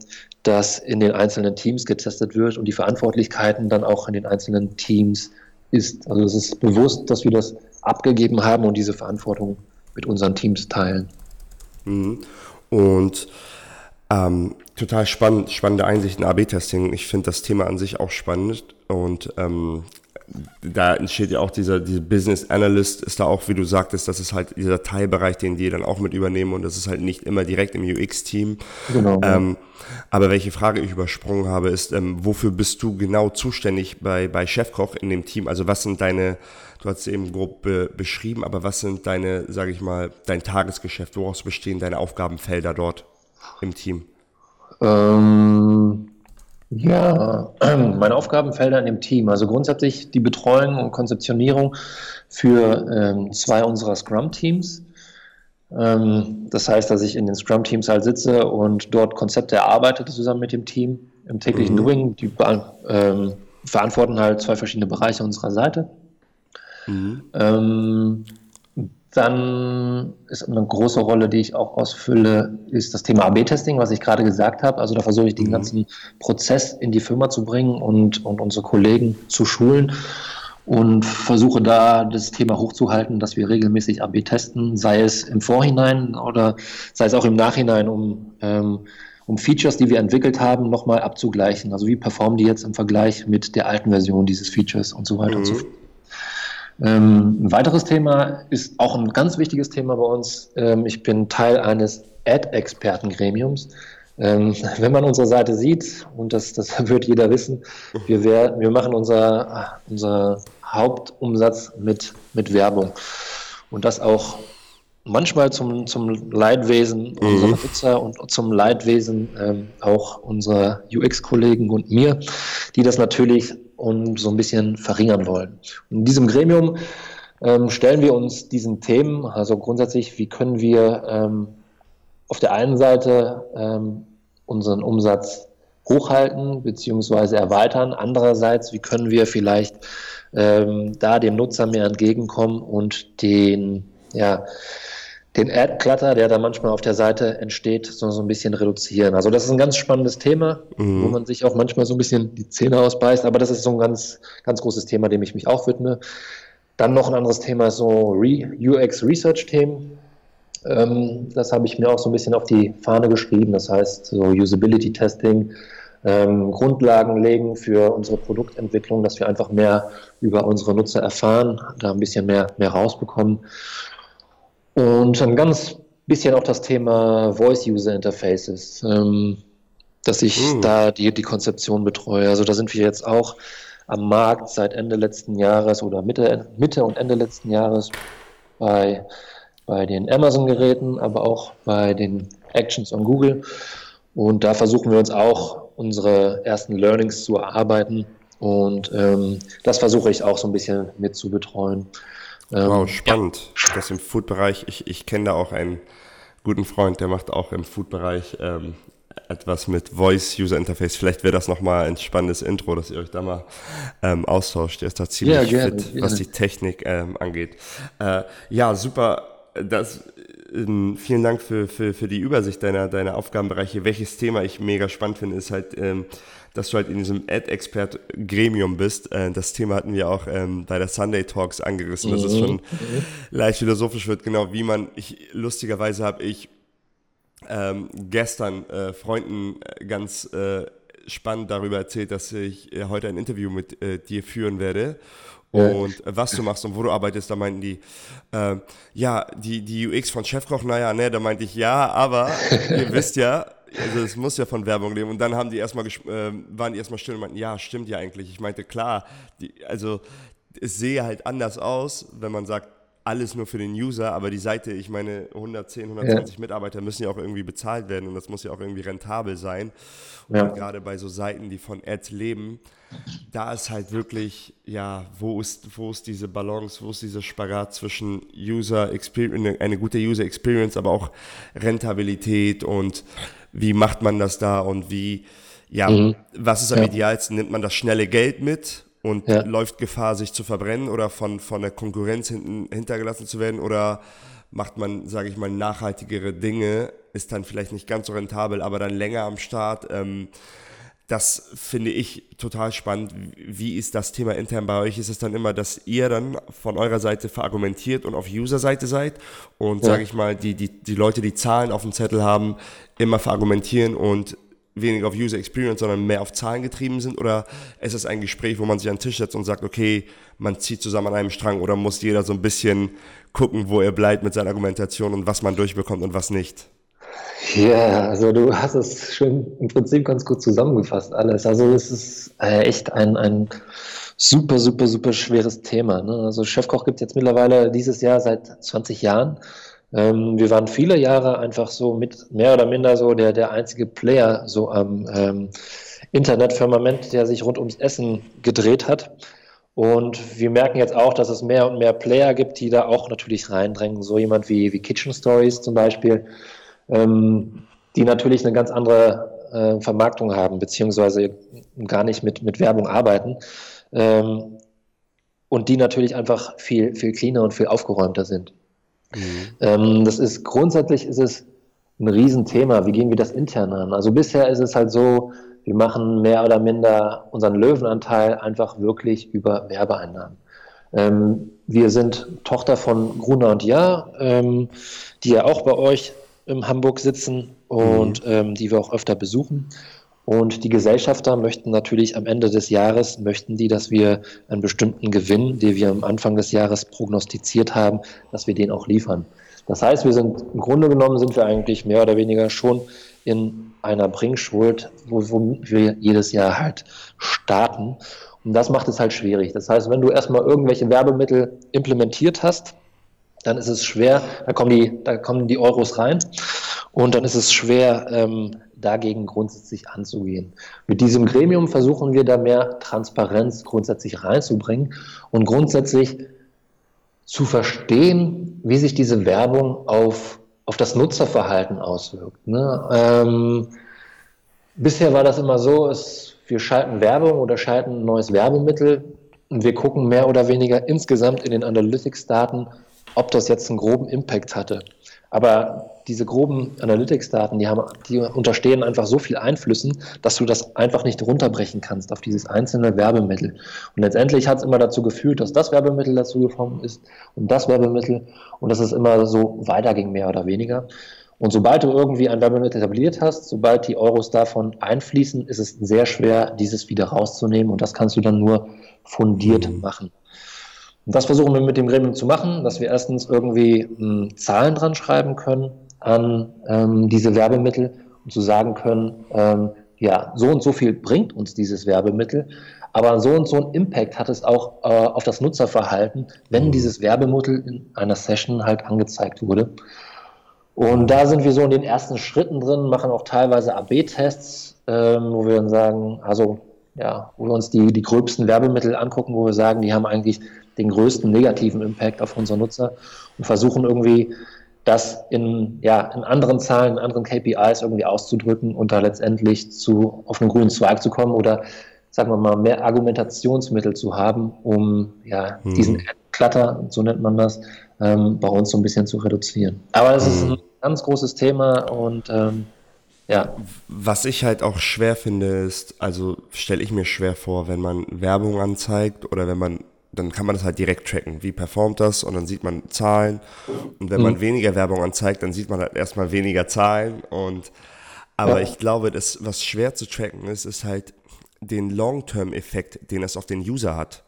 dass in den einzelnen Teams getestet wird und die Verantwortlichkeiten dann auch in den einzelnen Teams ist. Also es ist bewusst, dass wir das abgegeben haben und diese Verantwortung mit unseren Teams teilen. Mhm. Und ähm, total spannend, spannende Einsichten AB-Testing. Ich finde das Thema an sich auch spannend und ähm, da entsteht ja auch dieser, dieser Business Analyst ist da auch, wie du sagtest, das ist halt dieser Teilbereich, den die dann auch mit übernehmen und das ist halt nicht immer direkt im UX-Team. Genau. Ähm, aber welche Frage ich übersprungen habe, ist, ähm, wofür bist du genau zuständig bei, bei Chefkoch in dem Team? Also was sind deine, du hast es eben grob be beschrieben, aber was sind deine, sage ich mal, dein Tagesgeschäft? Woraus bestehen deine Aufgabenfelder dort im Team? Ähm, ja, meine Aufgabenfelder in dem Team. Also grundsätzlich die Betreuung und Konzeptionierung für ähm, zwei unserer Scrum-Teams. Ähm, das heißt, dass ich in den Scrum-Teams halt sitze und dort Konzepte erarbeite zusammen mit dem Team im täglichen mhm. Doing. Die ähm, verantworten halt zwei verschiedene Bereiche unserer Seite. Mhm. Ähm, dann ist eine große Rolle, die ich auch ausfülle, ist das Thema AB-Testing, was ich gerade gesagt habe. Also da versuche ich den mhm. ganzen Prozess in die Firma zu bringen und, und unsere Kollegen zu schulen und versuche da das Thema hochzuhalten, dass wir regelmäßig AB testen, sei es im Vorhinein oder sei es auch im Nachhinein, um, ähm, um Features, die wir entwickelt haben, nochmal abzugleichen. Also wie performen die jetzt im Vergleich mit der alten Version dieses Features und so weiter mhm. und so mhm. fort. Ähm, ein weiteres Thema ist auch ein ganz wichtiges Thema bei uns. Ähm, ich bin Teil eines Ad-Expertengremiums. Ähm, wenn man unsere Seite sieht, und das, das wird jeder wissen, wir, wär, wir machen unser, unser Hauptumsatz mit, mit Werbung. Und das auch manchmal zum, zum Leidwesen mhm. unserer Nutzer und zum Leidwesen ähm, auch unserer UX-Kollegen und mir, die das natürlich und so ein bisschen verringern wollen. Und in diesem Gremium ähm, stellen wir uns diesen Themen, also grundsätzlich, wie können wir ähm, auf der einen Seite ähm, unseren Umsatz hochhalten bzw. erweitern. Andererseits, wie können wir vielleicht ähm, da dem Nutzer mehr entgegenkommen und den, ja, den Ad-Clutter, der da manchmal auf der Seite entsteht, so, so ein bisschen reduzieren. Also das ist ein ganz spannendes Thema, mhm. wo man sich auch manchmal so ein bisschen die Zähne ausbeißt, aber das ist so ein ganz, ganz großes Thema, dem ich mich auch widme. Dann noch ein anderes Thema, so UX-Research-Themen. Ähm, das habe ich mir auch so ein bisschen auf die Fahne geschrieben. Das heißt, so Usability-Testing, ähm, Grundlagen legen für unsere Produktentwicklung, dass wir einfach mehr über unsere Nutzer erfahren, da ein bisschen mehr, mehr rausbekommen. Und ein ganz bisschen auch das Thema Voice-User Interfaces, ähm, dass ich mhm. da die, die Konzeption betreue. Also da sind wir jetzt auch am Markt seit Ende letzten Jahres oder Mitte, Mitte und Ende letzten Jahres bei, bei den Amazon-Geräten, aber auch bei den Actions on Google. Und da versuchen wir uns auch unsere ersten Learnings zu erarbeiten. Und ähm, das versuche ich auch so ein bisschen mit zu betreuen. Ähm, wow, spannend. Ja. Das im Food-Bereich, ich, ich kenne da auch einen guten Freund, der macht auch im Food-Bereich ähm, etwas mit Voice User Interface. Vielleicht wäre das nochmal ein spannendes Intro, dass ihr euch da mal ähm, austauscht. Der ist da ziemlich ja, gerne, fit, gerne. was die Technik ähm, angeht. Äh, ja, super. Das, ähm, vielen Dank für, für, für die Übersicht deiner, deiner Aufgabenbereiche. Welches Thema ich mega spannend finde, ist halt ähm, dass du halt in diesem Ad-Expert-Gremium bist. Äh, das Thema hatten wir auch ähm, bei der Sunday Talks angerissen, dass mhm. es schon mhm. leicht philosophisch wird, genau wie man, ich, lustigerweise habe ich ähm, gestern äh, Freunden äh, ganz äh, spannend darüber erzählt, dass ich äh, heute ein Interview mit äh, dir führen werde. Und ja. was du machst und wo du arbeitest, da meinten die, äh, ja, die, die UX von Chefkoch, naja, ne, da meinte ich, ja, aber ihr wisst ja, also es muss ja von Werbung leben. Und dann haben die erstmal, äh, waren die erstmal still und meinten, ja, stimmt ja eigentlich. Ich meinte, klar, die, also es sehe halt anders aus, wenn man sagt, alles nur für den User, aber die Seite, ich meine, 110, 120 ja. Mitarbeiter müssen ja auch irgendwie bezahlt werden und das muss ja auch irgendwie rentabel sein. Ja. Und gerade bei so Seiten, die von Ads leben, da ist halt wirklich, ja, wo ist, wo ist diese Balance, wo ist dieser Spagat zwischen User Experience, eine gute User Experience, aber auch Rentabilität und wie macht man das da und wie, ja, mhm. was ist am ja. idealsten? Nimmt man das schnelle Geld mit und ja. läuft Gefahr, sich zu verbrennen oder von, von der Konkurrenz hinten, hintergelassen zu werden oder macht man, sage ich mal, nachhaltigere Dinge, ist dann vielleicht nicht ganz so rentabel, aber dann länger am Start. Ähm, das finde ich total spannend. Wie ist das Thema intern bei euch? Ist es dann immer, dass ihr dann von eurer Seite verargumentiert und auf User-Seite seid und, ja. sage ich mal, die, die, die Leute, die Zahlen auf dem Zettel haben, immer verargumentieren und weniger auf User Experience, sondern mehr auf Zahlen getrieben sind? Oder ist es ein Gespräch, wo man sich an den Tisch setzt und sagt, okay, man zieht zusammen an einem Strang oder muss jeder so ein bisschen gucken, wo er bleibt mit seiner Argumentation und was man durchbekommt und was nicht? Ja, also du hast es schon im Prinzip ganz gut zusammengefasst alles. Also es ist äh, echt ein, ein super, super, super schweres Thema. Ne? Also Chefkoch gibt es jetzt mittlerweile dieses Jahr seit 20 Jahren. Ähm, wir waren viele Jahre einfach so mit mehr oder minder so der, der einzige Player so am ähm, Internetfirmament, der sich rund ums Essen gedreht hat. Und wir merken jetzt auch, dass es mehr und mehr Player gibt, die da auch natürlich reindrängen. So jemand wie, wie Kitchen Stories zum Beispiel, ähm, die natürlich eine ganz andere äh, Vermarktung haben, beziehungsweise gar nicht mit, mit Werbung arbeiten. Ähm, und die natürlich einfach viel, viel cleaner und viel aufgeräumter sind. Mhm. Ähm, das ist grundsätzlich ist es ein Riesenthema. Wie gehen wir das intern an? Also bisher ist es halt so, wir machen mehr oder minder unseren Löwenanteil einfach wirklich über Werbeeinnahmen. Ähm, wir sind Tochter von Gruner und Jahr, ähm, die ja auch bei euch in Hamburg sitzen und mhm. ähm, die wir auch öfter besuchen. Und die Gesellschafter möchten natürlich am Ende des Jahres, möchten die, dass wir einen bestimmten Gewinn, den wir am Anfang des Jahres prognostiziert haben, dass wir den auch liefern. Das heißt, wir sind im Grunde genommen sind wir eigentlich mehr oder weniger schon in einer Bringschuld, wo, wo wir jedes Jahr halt starten. Und das macht es halt schwierig. Das heißt, wenn du erstmal irgendwelche Werbemittel implementiert hast, dann ist es schwer, da kommen die, da kommen die Euros rein und dann ist es schwer, ähm, dagegen grundsätzlich anzugehen. Mit diesem Gremium versuchen wir da mehr Transparenz grundsätzlich reinzubringen und grundsätzlich zu verstehen, wie sich diese Werbung auf, auf das Nutzerverhalten auswirkt. Ne? Ähm, bisher war das immer so, es, wir schalten Werbung oder schalten ein neues Werbemittel und wir gucken mehr oder weniger insgesamt in den Analytics-Daten, ob das jetzt einen groben Impact hatte. Aber diese groben Analytics-Daten, die, die unterstehen einfach so viel Einflüssen, dass du das einfach nicht runterbrechen kannst auf dieses einzelne Werbemittel. Und letztendlich hat es immer dazu geführt, dass das Werbemittel dazu gekommen ist und das Werbemittel und dass es immer so weiterging, mehr oder weniger. Und sobald du irgendwie ein Werbemittel etabliert hast, sobald die Euros davon einfließen, ist es sehr schwer, dieses wieder rauszunehmen. Und das kannst du dann nur fundiert mhm. machen. Und das versuchen wir mit dem Gremium zu machen, dass wir erstens irgendwie m, hm, Zahlen dran schreiben können an ähm, diese Werbemittel und zu sagen können, ähm, ja, so und so viel bringt uns dieses Werbemittel, aber so und so ein Impact hat es auch äh, auf das Nutzerverhalten, wenn mhm. dieses Werbemittel in einer Session halt angezeigt wurde. Und da sind wir so in den ersten Schritten drin, machen auch teilweise AB-Tests, ähm, wo wir dann sagen, also ja, wo wir uns die, die gröbsten Werbemittel angucken, wo wir sagen, die haben eigentlich den größten negativen Impact auf unsere Nutzer und versuchen irgendwie das in, ja, in anderen Zahlen, in anderen KPIs irgendwie auszudrücken und da letztendlich zu, auf einen grünen Zweig zu kommen oder sagen wir mal, mehr Argumentationsmittel zu haben, um ja, hm. diesen Klatter, so nennt man das, ähm, bei uns so ein bisschen zu reduzieren. Aber es hm. ist ein ganz großes Thema und ähm, ja. Was ich halt auch schwer finde, ist, also stelle ich mir schwer vor, wenn man Werbung anzeigt oder wenn man dann kann man das halt direkt tracken. Wie performt das? Und dann sieht man Zahlen. Und wenn man mhm. weniger Werbung anzeigt, dann sieht man halt erstmal weniger Zahlen. Und Aber ja. ich glaube, das, was schwer zu tracken ist, ist halt den Long-Term-Effekt, den es auf den User hat.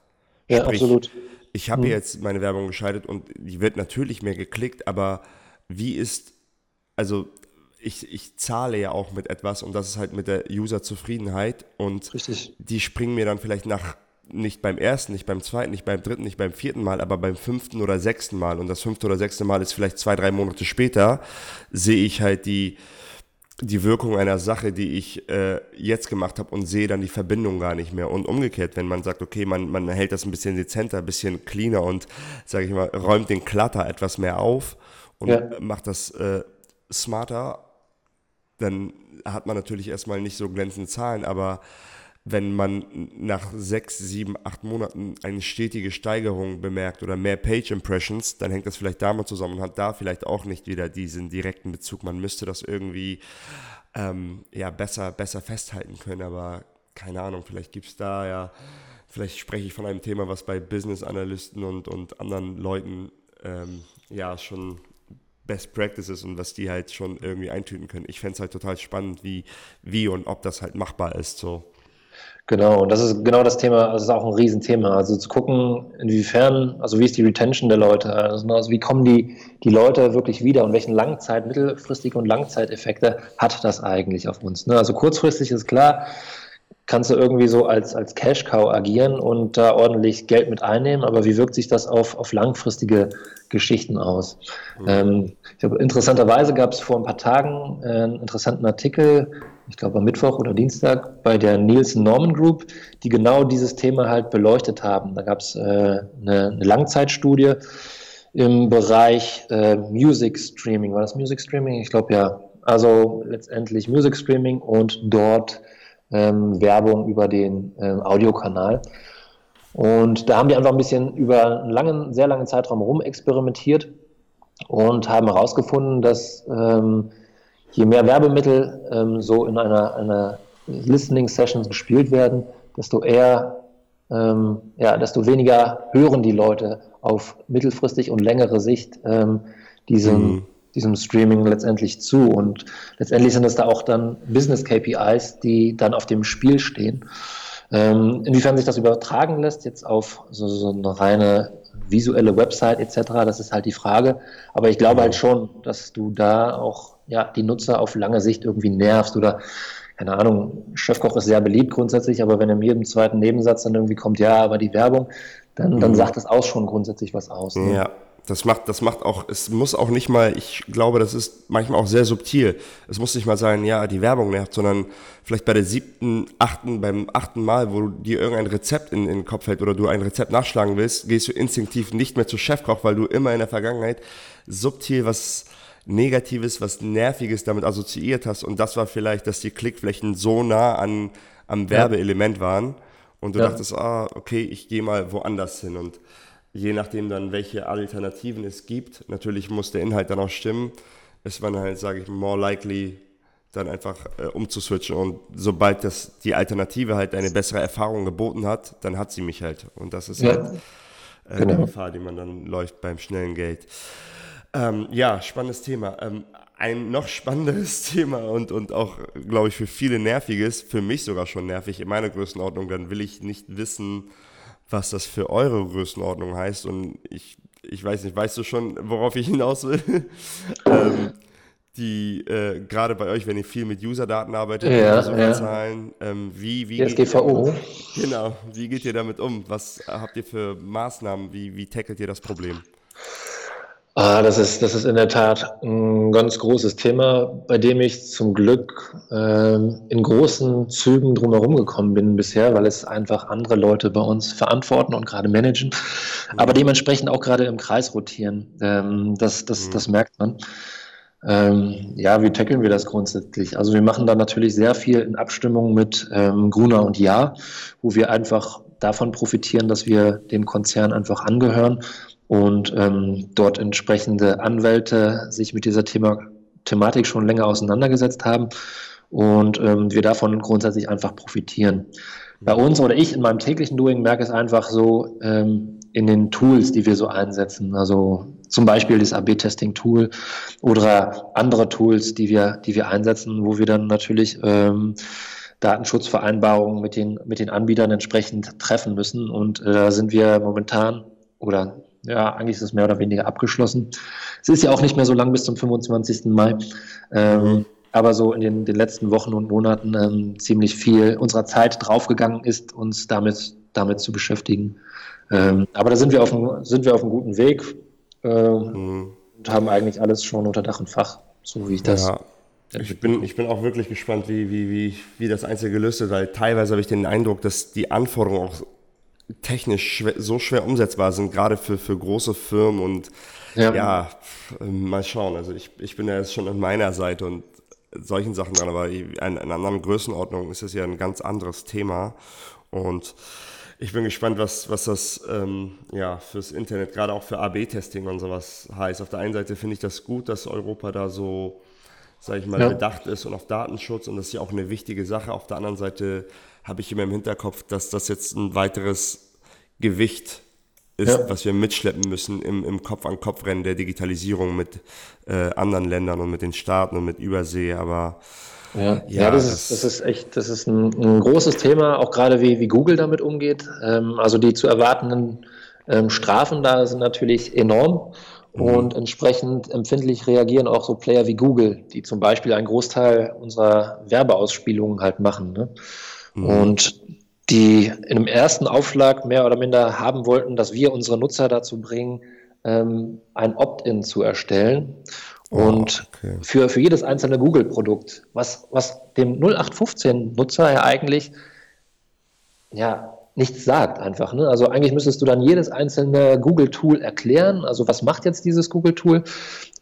Ja, Sprich, absolut. Ich habe mhm. jetzt meine Werbung geschaltet und die wird natürlich mehr geklickt, aber wie ist, also ich, ich zahle ja auch mit etwas und das ist halt mit der User-Zufriedenheit und Richtig. die springen mir dann vielleicht nach nicht beim ersten, nicht beim zweiten, nicht beim dritten, nicht beim vierten Mal, aber beim fünften oder sechsten Mal. Und das fünfte oder sechste Mal ist vielleicht zwei, drei Monate später, sehe ich halt die, die Wirkung einer Sache, die ich äh, jetzt gemacht habe und sehe dann die Verbindung gar nicht mehr. Und umgekehrt, wenn man sagt, okay, man, man hält das ein bisschen dezenter, ein bisschen cleaner und, sage ich mal, räumt den Klatter etwas mehr auf und ja. macht das äh, smarter, dann hat man natürlich erstmal nicht so glänzende Zahlen, aber wenn man nach sechs, sieben, acht Monaten eine stetige Steigerung bemerkt oder mehr Page Impressions, dann hängt das vielleicht damit zusammen und hat da vielleicht auch nicht wieder diesen direkten Bezug. Man müsste das irgendwie ähm, ja, besser, besser festhalten können, aber keine Ahnung, vielleicht gibt es da ja, vielleicht spreche ich von einem Thema, was bei Business-Analysten und, und anderen Leuten ähm, ja schon Best Practices und was die halt schon irgendwie eintüten können. Ich fände es halt total spannend, wie, wie und ob das halt machbar ist. So. Genau, und das ist genau das Thema, das ist auch ein Riesenthema. Also zu gucken, inwiefern, also wie ist die Retention der Leute, also, also wie kommen die, die Leute wirklich wieder und welchen Langzeit-, mittelfristige und Langzeiteffekte hat das eigentlich auf uns. Ne? Also kurzfristig ist klar, kannst du irgendwie so als, als Cash-Cow agieren und da ordentlich Geld mit einnehmen, aber wie wirkt sich das auf, auf langfristige Geschichten aus? Mhm. Ähm, ich glaube, interessanterweise gab es vor ein paar Tagen äh, einen interessanten Artikel ich glaube am Mittwoch oder Dienstag, bei der Nielsen Norman Group, die genau dieses Thema halt beleuchtet haben. Da gab es äh, eine, eine, Langzeitstudie im Bereich äh, Music Streaming. War das Music Streaming? Ich glaube ja. Also letztendlich Music Streaming und dort ähm, Werbung über den ähm, Audiokanal. Und da haben die einfach ein bisschen über einen langen, sehr langen Zeitraum rumexperimentiert und haben herausgefunden, dass ähm, je mehr Werbemittel ähm, so in einer, einer Listening Session gespielt werden, desto eher, ähm, ja, desto weniger hören die Leute auf mittelfristig und längere Sicht ähm, diesem, mhm. diesem Streaming letztendlich zu. Und letztendlich sind es da auch dann Business KPIs, die dann auf dem Spiel stehen. Ähm, inwiefern sich das übertragen lässt, jetzt auf so, so eine reine visuelle Website etc., das ist halt die Frage. Aber ich glaube halt schon, dass du da auch ja, die Nutzer auf lange Sicht irgendwie nervst oder keine Ahnung, Chefkoch ist sehr beliebt grundsätzlich, aber wenn in jedem zweiten Nebensatz dann irgendwie kommt, ja, aber die Werbung, dann, dann mhm. sagt das auch schon grundsätzlich was aus. Ne? Ja, das macht, das macht auch, es muss auch nicht mal, ich glaube, das ist manchmal auch sehr subtil. Es muss nicht mal sein, ja, die Werbung nervt, sondern vielleicht bei der siebten, achten, beim achten Mal, wo dir irgendein Rezept in, in den Kopf fällt oder du ein Rezept nachschlagen willst, gehst du instinktiv nicht mehr zu Chefkoch, weil du immer in der Vergangenheit subtil was Negatives, was Nerviges damit assoziiert hast. Und das war vielleicht, dass die Klickflächen so nah an, am Werbeelement waren und du ja. dachtest, ah, okay, ich gehe mal woanders hin. Und je nachdem dann, welche Alternativen es gibt, natürlich muss der Inhalt dann auch stimmen, ist man halt, sage ich, more likely, dann einfach äh, umzuswitchen. Und sobald das die Alternative halt eine bessere Erfahrung geboten hat, dann hat sie mich halt. Und das ist ja. halt äh, genau. die Gefahr, die man dann läuft beim schnellen Geld. Ähm, ja, spannendes Thema. Ähm, ein noch spannenderes Thema und, und auch, glaube ich, für viele nerviges, für mich sogar schon nervig in meiner Größenordnung, dann will ich nicht wissen, was das für eure Größenordnung heißt. Und ich, ich weiß nicht, weißt du schon, worauf ich hinaus will? ähm, die äh, gerade bei euch, wenn ihr viel mit User-Daten arbeitet, ja, ja. Zahlen, ähm, wie, wie DSGVO. genau, wie geht ihr damit um? Was habt ihr für Maßnahmen? Wie, wie tackelt ihr das Problem? Ah, das ist, das ist in der Tat ein ganz großes Thema, bei dem ich zum Glück äh, in großen Zügen drumherum gekommen bin bisher, weil es einfach andere Leute bei uns verantworten und gerade managen, mhm. aber dementsprechend auch gerade im Kreis rotieren. Ähm, das, das, mhm. das merkt man. Ähm, ja, wie tackeln wir das grundsätzlich? Also wir machen da natürlich sehr viel in Abstimmung mit ähm, Gruner und Ja, wo wir einfach davon profitieren, dass wir dem Konzern einfach angehören und ähm, dort entsprechende Anwälte sich mit dieser Thema, Thematik schon länger auseinandergesetzt haben und ähm, wir davon grundsätzlich einfach profitieren. Bei uns oder ich in meinem täglichen Doing merke es einfach so ähm, in den Tools, die wir so einsetzen. Also zum Beispiel das AB-Testing-Tool oder andere Tools, die wir, die wir einsetzen, wo wir dann natürlich ähm, Datenschutzvereinbarungen mit den, mit den Anbietern entsprechend treffen müssen. Und äh, da sind wir momentan oder ja, eigentlich ist es mehr oder weniger abgeschlossen. Es ist ja auch nicht mehr so lang bis zum 25. Mai. Ähm, mhm. Aber so in den, den, letzten Wochen und Monaten ähm, ziemlich viel unserer Zeit draufgegangen ist, uns damit, damit zu beschäftigen. Ähm, aber da sind wir auf einem, sind wir auf einem guten Weg äh, mhm. und haben eigentlich alles schon unter Dach und Fach, so wie ich das. Ja. Ich bin, ich bin auch wirklich gespannt, wie, wie, wie, wie das Einzige gelöst wird, weil teilweise habe ich den Eindruck, dass die Anforderungen auch technisch schwer, so schwer umsetzbar sind, gerade für, für große Firmen und ja. ja, mal schauen. Also ich, ich bin ja jetzt schon an meiner Seite und solchen Sachen dran, aber in, in einer anderen Größenordnung ist es ja ein ganz anderes Thema und ich bin gespannt, was, was das ähm, ja, fürs Internet, gerade auch für AB-Testing und sowas heißt. Auf der einen Seite finde ich das gut, dass Europa da so, sage ich mal, ja. bedacht ist und auf Datenschutz und das ist ja auch eine wichtige Sache. Auf der anderen Seite habe ich immer im Hinterkopf, dass das jetzt ein weiteres Gewicht ist, ja. was wir mitschleppen müssen im, im Kopf-an-Kopf-Rennen der Digitalisierung mit äh, anderen Ländern und mit den Staaten und mit Übersee. Aber ja, ja, ja das, das, ist, das ist echt, das ist ein, ein großes Thema, auch gerade wie, wie Google damit umgeht. Ähm, also die zu erwartenden ähm, Strafen da sind natürlich enorm. Mhm. Und entsprechend empfindlich reagieren auch so Player wie Google, die zum Beispiel einen Großteil unserer Werbeausspielungen halt machen. Ne? Mhm. Und die in einem ersten Aufschlag mehr oder minder haben wollten, dass wir unsere Nutzer dazu bringen, ähm, ein Opt-in zu erstellen. Oh, und okay. für, für jedes einzelne Google-Produkt, was, was dem 0815-Nutzer ja eigentlich ja, nichts sagt einfach. Ne? Also eigentlich müsstest du dann jedes einzelne Google-Tool erklären. Also was macht jetzt dieses Google-Tool?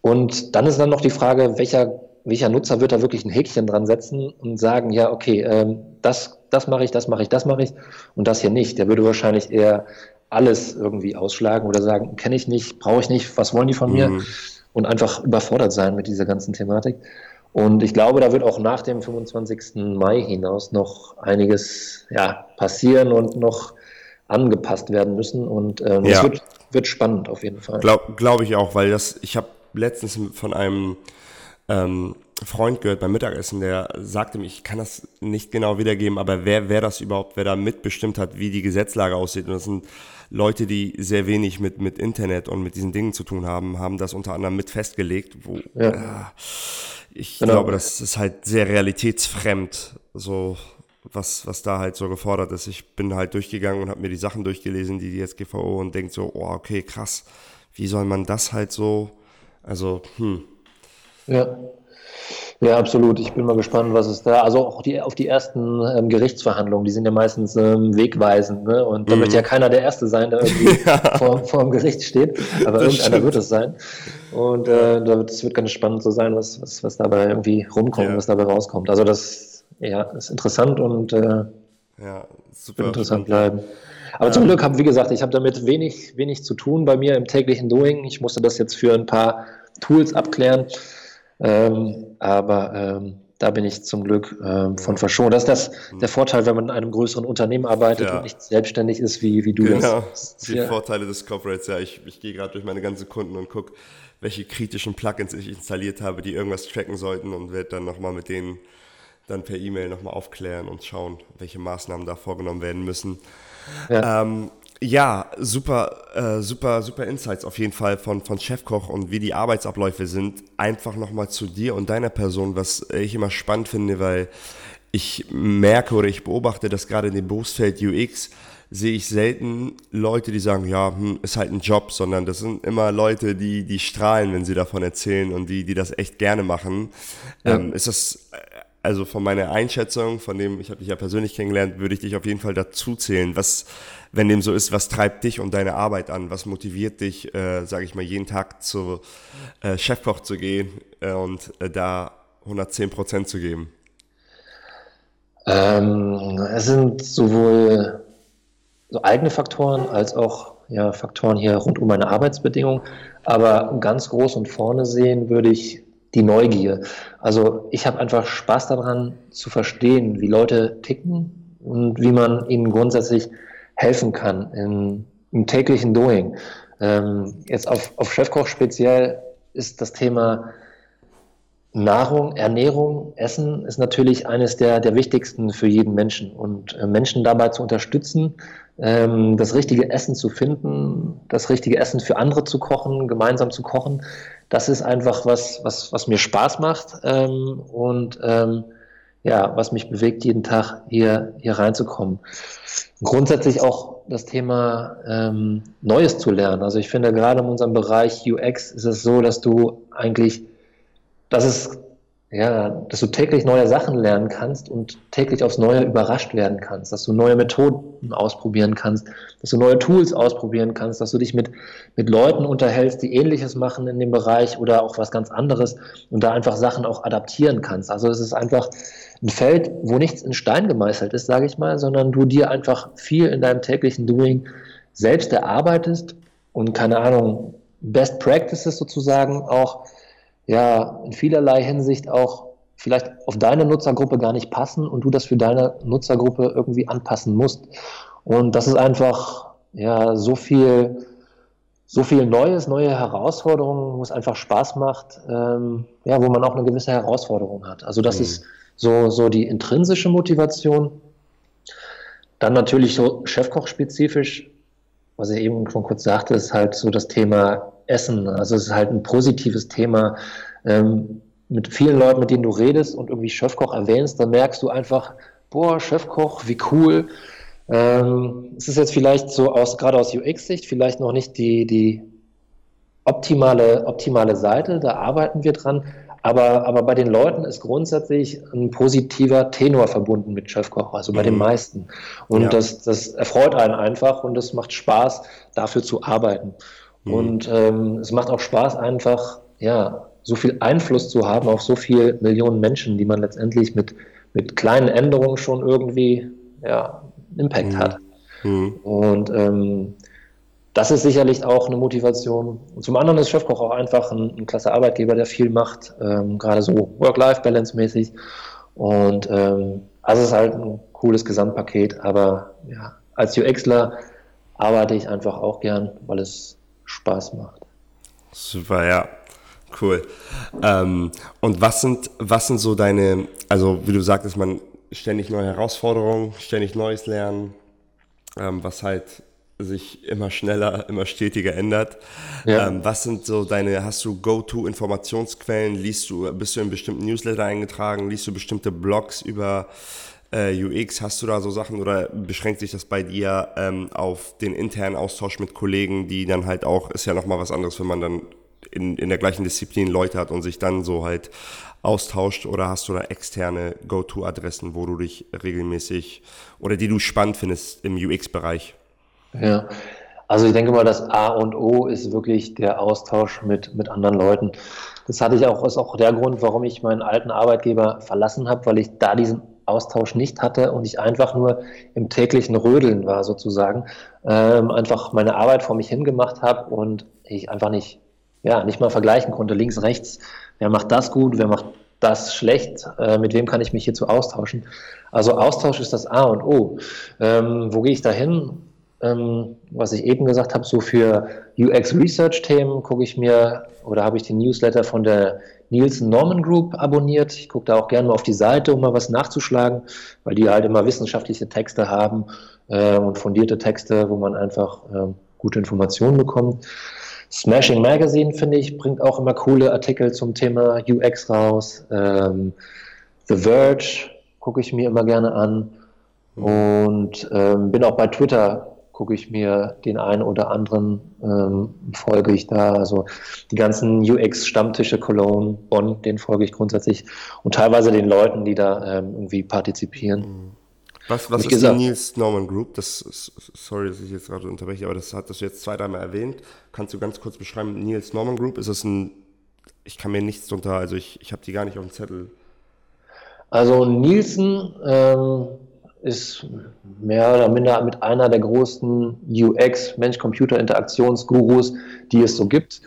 Und dann ist dann noch die Frage, welcher, welcher Nutzer wird da wirklich ein Häkchen dran setzen und sagen, ja, okay, ähm, das das mache ich, das mache ich, das mache ich und das hier nicht. Der würde wahrscheinlich eher alles irgendwie ausschlagen oder sagen, kenne ich nicht, brauche ich nicht, was wollen die von mir? Mhm. Und einfach überfordert sein mit dieser ganzen Thematik. Und ich glaube, da wird auch nach dem 25. Mai hinaus noch einiges ja, passieren und noch angepasst werden müssen. Und ähm, ja. es wird, wird spannend auf jeden Fall. Glaube glaub ich auch, weil das, ich habe letztens von einem ähm, Freund gehört beim Mittagessen, der sagte mir, ich kann das nicht genau wiedergeben, aber wer, wer das überhaupt, wer da mitbestimmt hat, wie die Gesetzlage aussieht. Und das sind Leute, die sehr wenig mit, mit Internet und mit diesen Dingen zu tun haben, haben das unter anderem mit festgelegt, wo ja. äh, ich genau. glaube, das ist halt sehr realitätsfremd, so was, was da halt so gefordert ist. Ich bin halt durchgegangen und habe mir die Sachen durchgelesen, die die SGVO und denkt so, oh, okay, krass, wie soll man das halt so, also, hm. Ja, ja, absolut. Ich bin mal gespannt, was es da, also auch die, auf die ersten ähm, Gerichtsverhandlungen, die sind ja meistens ähm, wegweisend, ne? Und da mhm. möchte ja keiner der Erste sein, der irgendwie ja. vor, vor dem Gericht steht, aber das irgendeiner stimmt. wird es sein. Und äh, da wird, es wird ganz spannend so sein, was, was, was dabei irgendwie rumkommt, ja. was dabei rauskommt. Also das ja, ist interessant und äh, ja, super wird interessant bleiben. Aber ja. zum Glück habe, wie gesagt, ich habe damit wenig, wenig zu tun bei mir im täglichen Doing. Ich musste das jetzt für ein paar Tools abklären. Ähm, aber ähm, da bin ich zum Glück ähm, von verschont. Das ist das, der Vorteil, wenn man in einem größeren Unternehmen arbeitet ja. und nicht selbstständig ist, wie, wie du genau. das. Die ja. Vorteile des Corporates, ja. Ich, ich gehe gerade durch meine ganzen Kunden und gucke, welche kritischen Plugins ich installiert habe, die irgendwas tracken sollten und werde dann nochmal mit denen dann per E-Mail nochmal aufklären und schauen, welche Maßnahmen da vorgenommen werden müssen. Ja. Ähm, ja, super, äh, super, super Insights auf jeden Fall von, von Chefkoch und wie die Arbeitsabläufe sind. Einfach nochmal zu dir und deiner Person, was ich immer spannend finde, weil ich merke oder ich beobachte, dass gerade in dem Berufsfeld UX sehe ich selten Leute, die sagen, ja, hm, ist halt ein Job, sondern das sind immer Leute, die, die strahlen, wenn sie davon erzählen und die, die das echt gerne machen. Ja. Ähm, ist das, also von meiner Einschätzung, von dem, ich habe dich ja persönlich kennengelernt, würde ich dich auf jeden Fall dazu zählen. Was, wenn dem so ist, was treibt dich und deine Arbeit an? Was motiviert dich, äh, sage ich mal, jeden Tag zu äh, Chefkoch zu gehen äh, und äh, da 110 Prozent zu geben? Ähm, es sind sowohl so eigene Faktoren als auch ja, Faktoren hier rund um meine Arbeitsbedingungen. Aber ganz groß und vorne sehen würde ich die Neugier. Also ich habe einfach Spaß daran zu verstehen, wie Leute ticken und wie man ihnen grundsätzlich helfen kann in, im täglichen Doing. Ähm, jetzt auf, auf Chefkoch speziell ist das Thema Nahrung, Ernährung, Essen ist natürlich eines der, der wichtigsten für jeden Menschen. Und äh, Menschen dabei zu unterstützen, ähm, das richtige Essen zu finden, das richtige Essen für andere zu kochen, gemeinsam zu kochen, das ist einfach was, was, was mir Spaß macht ähm, und ähm, ja, was mich bewegt, jeden Tag hier, hier reinzukommen. Grundsätzlich auch das Thema ähm, Neues zu lernen. Also ich finde gerade in unserem Bereich UX ist es so, dass du eigentlich dass es ja, dass du täglich neue Sachen lernen kannst und täglich aufs Neue überrascht werden kannst, dass du neue Methoden ausprobieren kannst, dass du neue Tools ausprobieren kannst, dass du dich mit, mit Leuten unterhältst, die ähnliches machen in dem Bereich oder auch was ganz anderes und da einfach Sachen auch adaptieren kannst. Also es ist einfach ein Feld, wo nichts in Stein gemeißelt ist, sage ich mal, sondern du dir einfach viel in deinem täglichen Doing selbst erarbeitest und keine Ahnung, Best Practices sozusagen auch ja in vielerlei Hinsicht auch vielleicht auf deine Nutzergruppe gar nicht passen und du das für deine Nutzergruppe irgendwie anpassen musst. Und das ist einfach ja so viel, so viel Neues, neue Herausforderungen, wo es einfach Spaß macht, ähm, ja, wo man auch eine gewisse Herausforderung hat. Also das mhm. ist so, so die intrinsische Motivation. Dann natürlich so Chefkoch-spezifisch, was ich eben schon kurz sagte, ist halt so das Thema Essen. Also es ist halt ein positives Thema. Ähm, mit vielen Leuten, mit denen du redest und irgendwie Chefkoch erwähnst, dann merkst du einfach, boah, Chefkoch, wie cool. Ähm, es ist jetzt vielleicht so aus, gerade aus UX-Sicht, vielleicht noch nicht die, die optimale, optimale Seite, da arbeiten wir dran. Aber, aber bei den Leuten ist grundsätzlich ein positiver Tenor verbunden mit Chefkoch, also bei mhm. den meisten. Und ja. das, das erfreut einen einfach und es macht Spaß, dafür zu arbeiten. Mhm. Und ähm, es macht auch Spaß, einfach ja, so viel Einfluss zu haben auf so viele Millionen Menschen, die man letztendlich mit, mit kleinen Änderungen schon irgendwie ja, Impact mhm. hat. Mhm. Und ähm, das ist sicherlich auch eine Motivation. Und zum anderen ist Chefkoch auch einfach ein, ein klasse Arbeitgeber, der viel macht, ähm, gerade so Work-Life-Balance-mäßig. Und ähm, also es ist halt ein cooles Gesamtpaket, aber ja, als UXler arbeite ich einfach auch gern, weil es Spaß macht. Super, ja. Cool. Ähm, und was sind, was sind so deine, also wie du sagtest, man ständig neue Herausforderungen, ständig Neues lernen, ähm, was halt sich immer schneller, immer stetiger ändert. Ja. Ähm, was sind so deine, hast du Go-To-Informationsquellen? Liest du, bist du in bestimmten Newsletter eingetragen? Liest du bestimmte Blogs über äh, UX? Hast du da so Sachen oder beschränkt sich das bei dir ähm, auf den internen Austausch mit Kollegen, die dann halt auch, ist ja nochmal was anderes, wenn man dann in, in der gleichen Disziplin Leute hat und sich dann so halt austauscht oder hast du da externe Go-To-Adressen, wo du dich regelmäßig oder die du spannend findest im UX-Bereich? Ja, also ich denke mal, das A und O ist wirklich der Austausch mit, mit anderen Leuten. Das hatte ich auch, ist auch der Grund, warum ich meinen alten Arbeitgeber verlassen habe, weil ich da diesen Austausch nicht hatte und ich einfach nur im täglichen Rödeln war sozusagen, ähm, einfach meine Arbeit vor mich hingemacht habe und ich einfach nicht, ja, nicht mal vergleichen konnte, links, rechts, wer macht das gut, wer macht das schlecht, äh, mit wem kann ich mich hierzu austauschen. Also Austausch ist das A und O. Ähm, wo gehe ich da hin? Ähm, was ich eben gesagt habe, so für UX-Research-Themen gucke ich mir oder habe ich den Newsletter von der Nielsen Norman Group abonniert. Ich gucke da auch gerne mal auf die Seite, um mal was nachzuschlagen, weil die halt immer wissenschaftliche Texte haben äh, und fundierte Texte, wo man einfach äh, gute Informationen bekommt. Smashing Magazine, finde ich, bringt auch immer coole Artikel zum Thema UX raus. Ähm, The Verge gucke ich mir immer gerne an. Und ähm, bin auch bei Twitter gucke ich mir den einen oder anderen, ähm, folge ich da. Also die ganzen UX-Stammtische Cologne, Bonn, den folge ich grundsätzlich und teilweise den Leuten, die da ähm, irgendwie partizipieren. Mhm. Was, was ist gesagt, die Nils Norman Group? Das, sorry, dass ich jetzt gerade unterbreche, aber das hattest du jetzt zwei, dreimal erwähnt. Kannst du ganz kurz beschreiben, Nils Norman Group, ist das ein, ich kann mir nichts drunter, also ich, ich habe die gar nicht auf dem Zettel. Also Nielsen ähm, ist mehr oder minder mit einer der großen UX, Mensch-Computer-Interaktionsgurus, die es so gibt.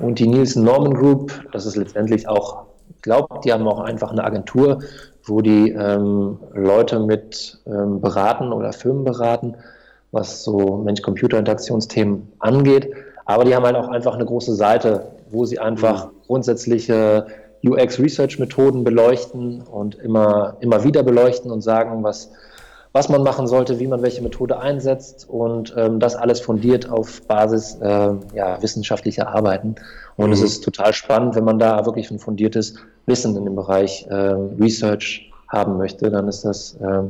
Und die Nielsen Norman Group, das ist letztendlich auch, ich glaube, die haben auch einfach eine Agentur, wo die ähm, Leute mit ähm, beraten oder Firmen beraten, was so Mensch-Computer-Interaktionsthemen angeht. Aber die haben halt auch einfach eine große Seite, wo sie einfach grundsätzliche UX-Research-Methoden beleuchten und immer, immer wieder beleuchten und sagen, was, was man machen sollte, wie man welche Methode einsetzt und ähm, das alles fundiert auf Basis äh, ja, wissenschaftlicher Arbeiten. Und mhm. es ist total spannend, wenn man da wirklich ein fundiertes Wissen in dem Bereich äh, Research haben möchte, dann ist das, äh,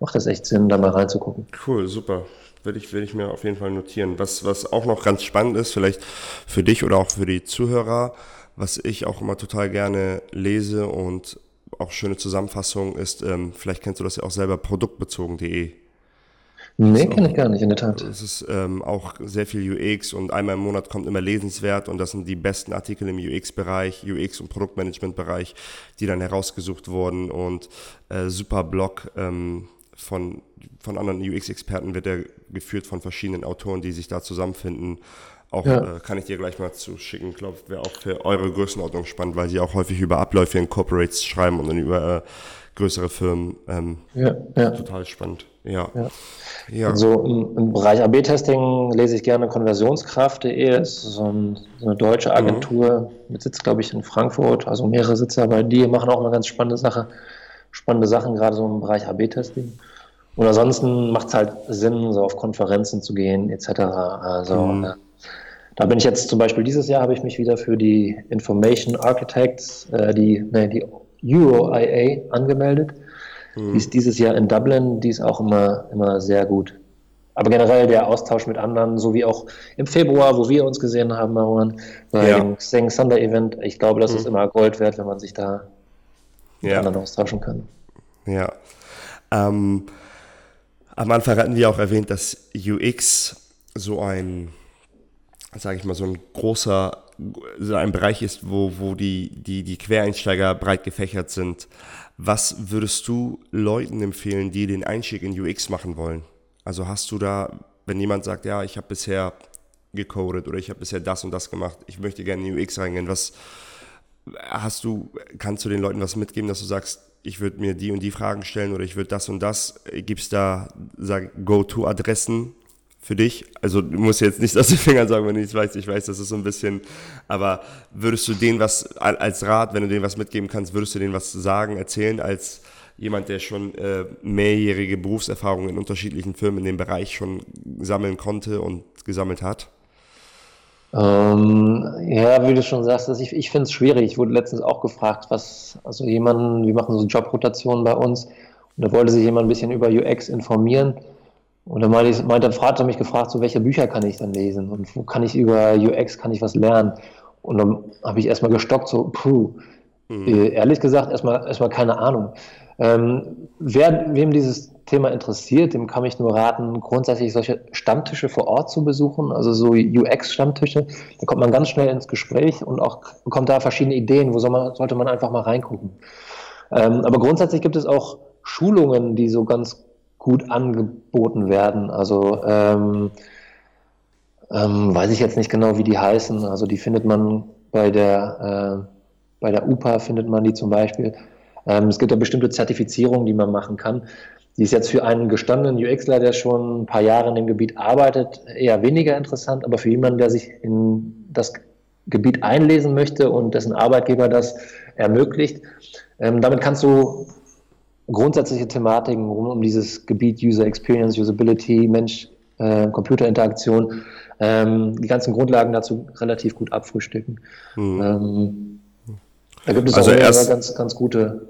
macht das echt Sinn, da mal reinzugucken. Cool, super. Würde ich, würde ich mir auf jeden Fall notieren. Was, was auch noch ganz spannend ist, vielleicht für dich oder auch für die Zuhörer, was ich auch immer total gerne lese und auch schöne Zusammenfassung ist, ähm, vielleicht kennst du das ja auch selber, produktbezogen.de. Nee, kenne ich gar nicht, in der Tat. Es ist ähm, auch sehr viel UX und einmal im Monat kommt immer lesenswert und das sind die besten Artikel im UX-Bereich, UX- und Produktmanagement-Bereich, die dann herausgesucht wurden und äh, super Blog ähm, von, von anderen UX-Experten wird er geführt von verschiedenen Autoren, die sich da zusammenfinden auch ja. äh, kann ich dir gleich mal zuschicken. Ich glaube, wäre auch für eure Größenordnung spannend, weil sie auch häufig über Abläufe in Corporates schreiben und dann über äh, größere Firmen. Ähm, ja, ja. Total spannend. Ja. ja. ja. Also im, im Bereich AB-Testing lese ich gerne konversionskraft.de. ist so, ein, so, eine deutsche mhm. Agentur mhm. mit Sitz, glaube ich, in Frankfurt. Also mehrere Sitze, aber die machen auch eine ganz spannende Sache. Spannende Sachen, gerade so im Bereich AB-Testing. Und ansonsten macht es halt Sinn, so auf Konferenzen zu gehen, etc. Also mhm. Da bin ich jetzt zum Beispiel dieses Jahr habe ich mich wieder für die Information Architects, äh, die, nee, die EuroIA angemeldet. Mhm. Die ist dieses Jahr in Dublin, die ist auch immer, immer sehr gut. Aber generell der Austausch mit anderen, so wie auch im Februar, wo wir uns gesehen haben, Marwan, bei ja. dem Sing Thunder Event, ich glaube, das mhm. ist immer Gold wert, wenn man sich da mit ja. anderen austauschen kann. Ja. Ähm, am Anfang hatten wir auch erwähnt, dass UX so ein sage ich mal, so ein großer, so ein Bereich ist, wo, wo die, die, die Quereinsteiger breit gefächert sind. Was würdest du Leuten empfehlen, die den Einstieg in UX machen wollen? Also hast du da, wenn jemand sagt, ja, ich habe bisher gecodet oder ich habe bisher das und das gemacht, ich möchte gerne in UX reingehen, was hast du, kannst du den Leuten was mitgeben, dass du sagst, ich würde mir die und die Fragen stellen oder ich würde das und das, gibt es da Go-To-Adressen, für dich? Also du musst jetzt nicht aus den Fingern sagen, wenn du nichts weißt. Ich weiß, das ist so ein bisschen, aber würdest du denen was als Rat, wenn du denen was mitgeben kannst, würdest du denen was sagen, erzählen als jemand, der schon äh, mehrjährige Berufserfahrung in unterschiedlichen Firmen in dem Bereich schon sammeln konnte und gesammelt hat? Ähm, ja, wie du schon sagst, ich, ich finde es schwierig. Ich wurde letztens auch gefragt, was, also jemanden, wir machen so Jobrotationen bei uns und da wollte sich jemand ein bisschen über UX informieren. Und dann meinte, ich, meinte Vater mich gefragt, so welche Bücher kann ich dann lesen und wo kann ich über UX, kann ich was lernen? Und dann habe ich erstmal gestockt, so, puh, mhm. äh, ehrlich gesagt, erstmal, erstmal keine Ahnung. Ähm, wer, wem dieses Thema interessiert, dem kann ich nur raten, grundsätzlich solche Stammtische vor Ort zu besuchen, also so UX-Stammtische. Da kommt man ganz schnell ins Gespräch und auch bekommt da verschiedene Ideen, wo soll man, sollte man einfach mal reingucken. Ähm, aber grundsätzlich gibt es auch Schulungen, die so ganz gut angeboten werden. Also ähm, ähm, weiß ich jetzt nicht genau, wie die heißen. Also die findet man bei der, äh, bei der UPA findet man die zum Beispiel. Ähm, es gibt ja bestimmte Zertifizierungen, die man machen kann. Die ist jetzt für einen gestandenen UXler, der schon ein paar Jahre in dem Gebiet arbeitet, eher weniger interessant, aber für jemanden, der sich in das Gebiet einlesen möchte und dessen Arbeitgeber das ermöglicht, ähm, damit kannst du grundsätzliche Thematiken rund um dieses Gebiet User Experience, Usability, Mensch-Computer-Interaktion, äh, ähm, die ganzen Grundlagen dazu relativ gut abfrühstücken. Mhm. Ähm, da gibt es also auch erst ganz, ganz gute,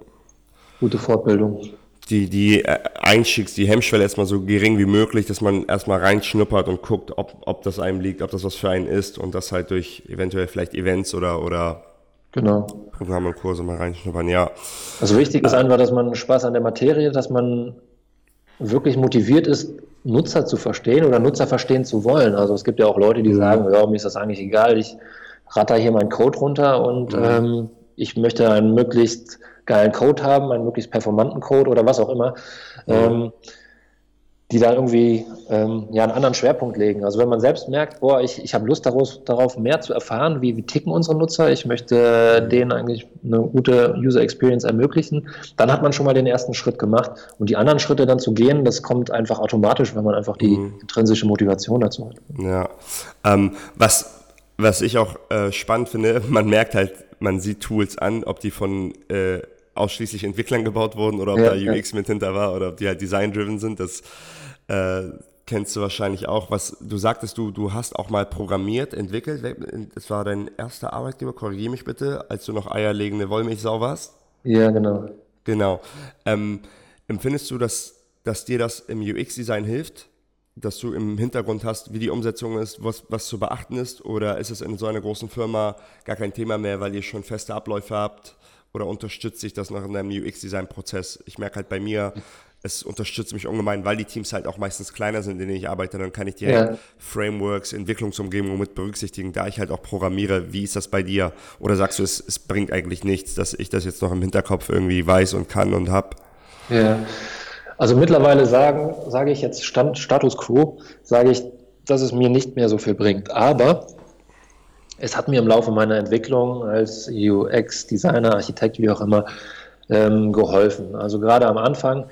gute Fortbildung. Die, die äh, Einstiegs-, die Hemmschwelle erstmal so gering wie möglich, dass man erstmal reinschnuppert und guckt, ob, ob das einem liegt, ob das was für einen ist und das halt durch eventuell vielleicht Events oder, oder Genau. Programme mal reinschnuppern, ja. Also wichtig ist einfach, dass man Spaß an der Materie, dass man wirklich motiviert ist, Nutzer zu verstehen oder Nutzer verstehen zu wollen. Also es gibt ja auch Leute, die mhm. sagen, ja, mir ist das eigentlich egal, ich ratter hier meinen Code runter und mhm. ähm, ich möchte einen möglichst geilen Code haben, einen möglichst performanten Code oder was auch immer. Mhm. Ähm, die da irgendwie ähm, ja, einen anderen Schwerpunkt legen. Also wenn man selbst merkt, boah, ich, ich habe Lust daraus, darauf, mehr zu erfahren, wie, wie ticken unsere Nutzer, ich möchte denen eigentlich eine gute User Experience ermöglichen, dann hat man schon mal den ersten Schritt gemacht. Und die anderen Schritte dann zu gehen, das kommt einfach automatisch, wenn man einfach die mhm. intrinsische Motivation dazu hat. Ja, ähm, was, was ich auch äh, spannend finde, man merkt halt, man sieht Tools an, ob die von äh, ausschließlich Entwicklern gebaut wurden oder ob ja, da UX ja. mit hinter war oder ob die halt design-driven sind. Das äh, kennst du wahrscheinlich auch. Was du sagtest, du, du hast auch mal programmiert, entwickelt. Das war dein erster Arbeitgeber, korrigiere mich bitte, als du noch eierlegende Wollmilchsau warst. Ja, genau. Genau. Ähm, empfindest du, dass, dass dir das im UX-Design hilft? Dass du im Hintergrund hast, wie die Umsetzung ist, was, was zu beachten ist? Oder ist es in so einer großen Firma gar kein Thema mehr, weil ihr schon feste Abläufe habt? Oder unterstützt sich das noch in deinem UX-Design-Prozess? Ich merke halt bei mir, es unterstützt mich ungemein, weil die Teams halt auch meistens kleiner sind, in denen ich arbeite. Dann kann ich die ja. Frameworks, Entwicklungsumgebungen mit berücksichtigen, da ich halt auch programmiere. Wie ist das bei dir? Oder sagst du, es, es bringt eigentlich nichts, dass ich das jetzt noch im Hinterkopf irgendwie weiß und kann und habe? Ja, also mittlerweile sagen, sage ich jetzt Stand, Status Quo, sage ich, dass es mir nicht mehr so viel bringt. Aber es hat mir im Laufe meiner Entwicklung als UX, Designer, Architekt, wie auch immer, ähm, geholfen. Also gerade am Anfang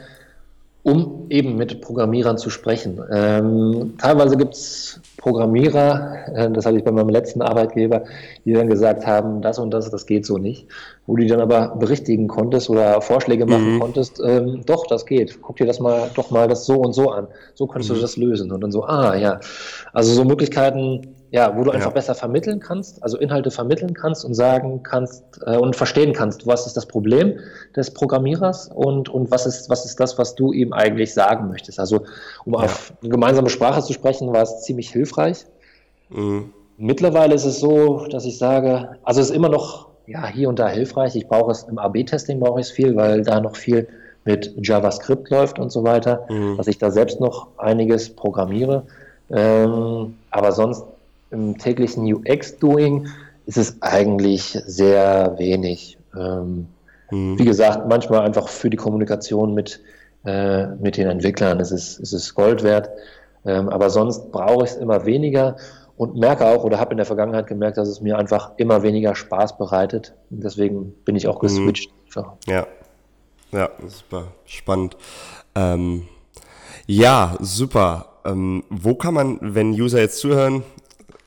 um eben mit Programmierern zu sprechen. Ähm, teilweise gibt es Programmierer, äh, das hatte ich bei meinem letzten Arbeitgeber, die dann gesagt haben, das und das, das geht so nicht. Wo du dann aber berichtigen konntest oder Vorschläge machen mhm. konntest, ähm, doch, das geht. Guck dir das mal, doch mal das so und so an. So könntest mhm. du das lösen. Und dann so, ah ja. Also so Möglichkeiten, ja, wo du einfach ja. besser vermitteln kannst, also Inhalte vermitteln kannst und sagen kannst äh, und verstehen kannst, was ist das Problem des Programmierers und, und was, ist, was ist das, was du ihm eigentlich sagen möchtest. Also um ja. auf eine gemeinsame Sprache zu sprechen, war es ziemlich hilfreich. Mhm. Mittlerweile ist es so, dass ich sage, also es ist immer noch ja, hier und da hilfreich. Ich brauche es im AB-Testing brauche ich es viel, weil da noch viel mit JavaScript läuft und so weiter, mhm. dass ich da selbst noch einiges programmiere. Ähm, aber sonst im täglichen UX-Doing ist es eigentlich sehr wenig. Ähm, mhm. Wie gesagt, manchmal einfach für die Kommunikation mit, äh, mit den Entwicklern ist es, ist es Gold wert. Ähm, aber sonst brauche ich es immer weniger und merke auch oder habe in der Vergangenheit gemerkt, dass es mir einfach immer weniger Spaß bereitet. Und deswegen bin ich auch mhm. geswitcht. Mhm. Ja, ja, super spannend. Ähm, ja, super. Ähm, wo kann man, wenn User jetzt zuhören,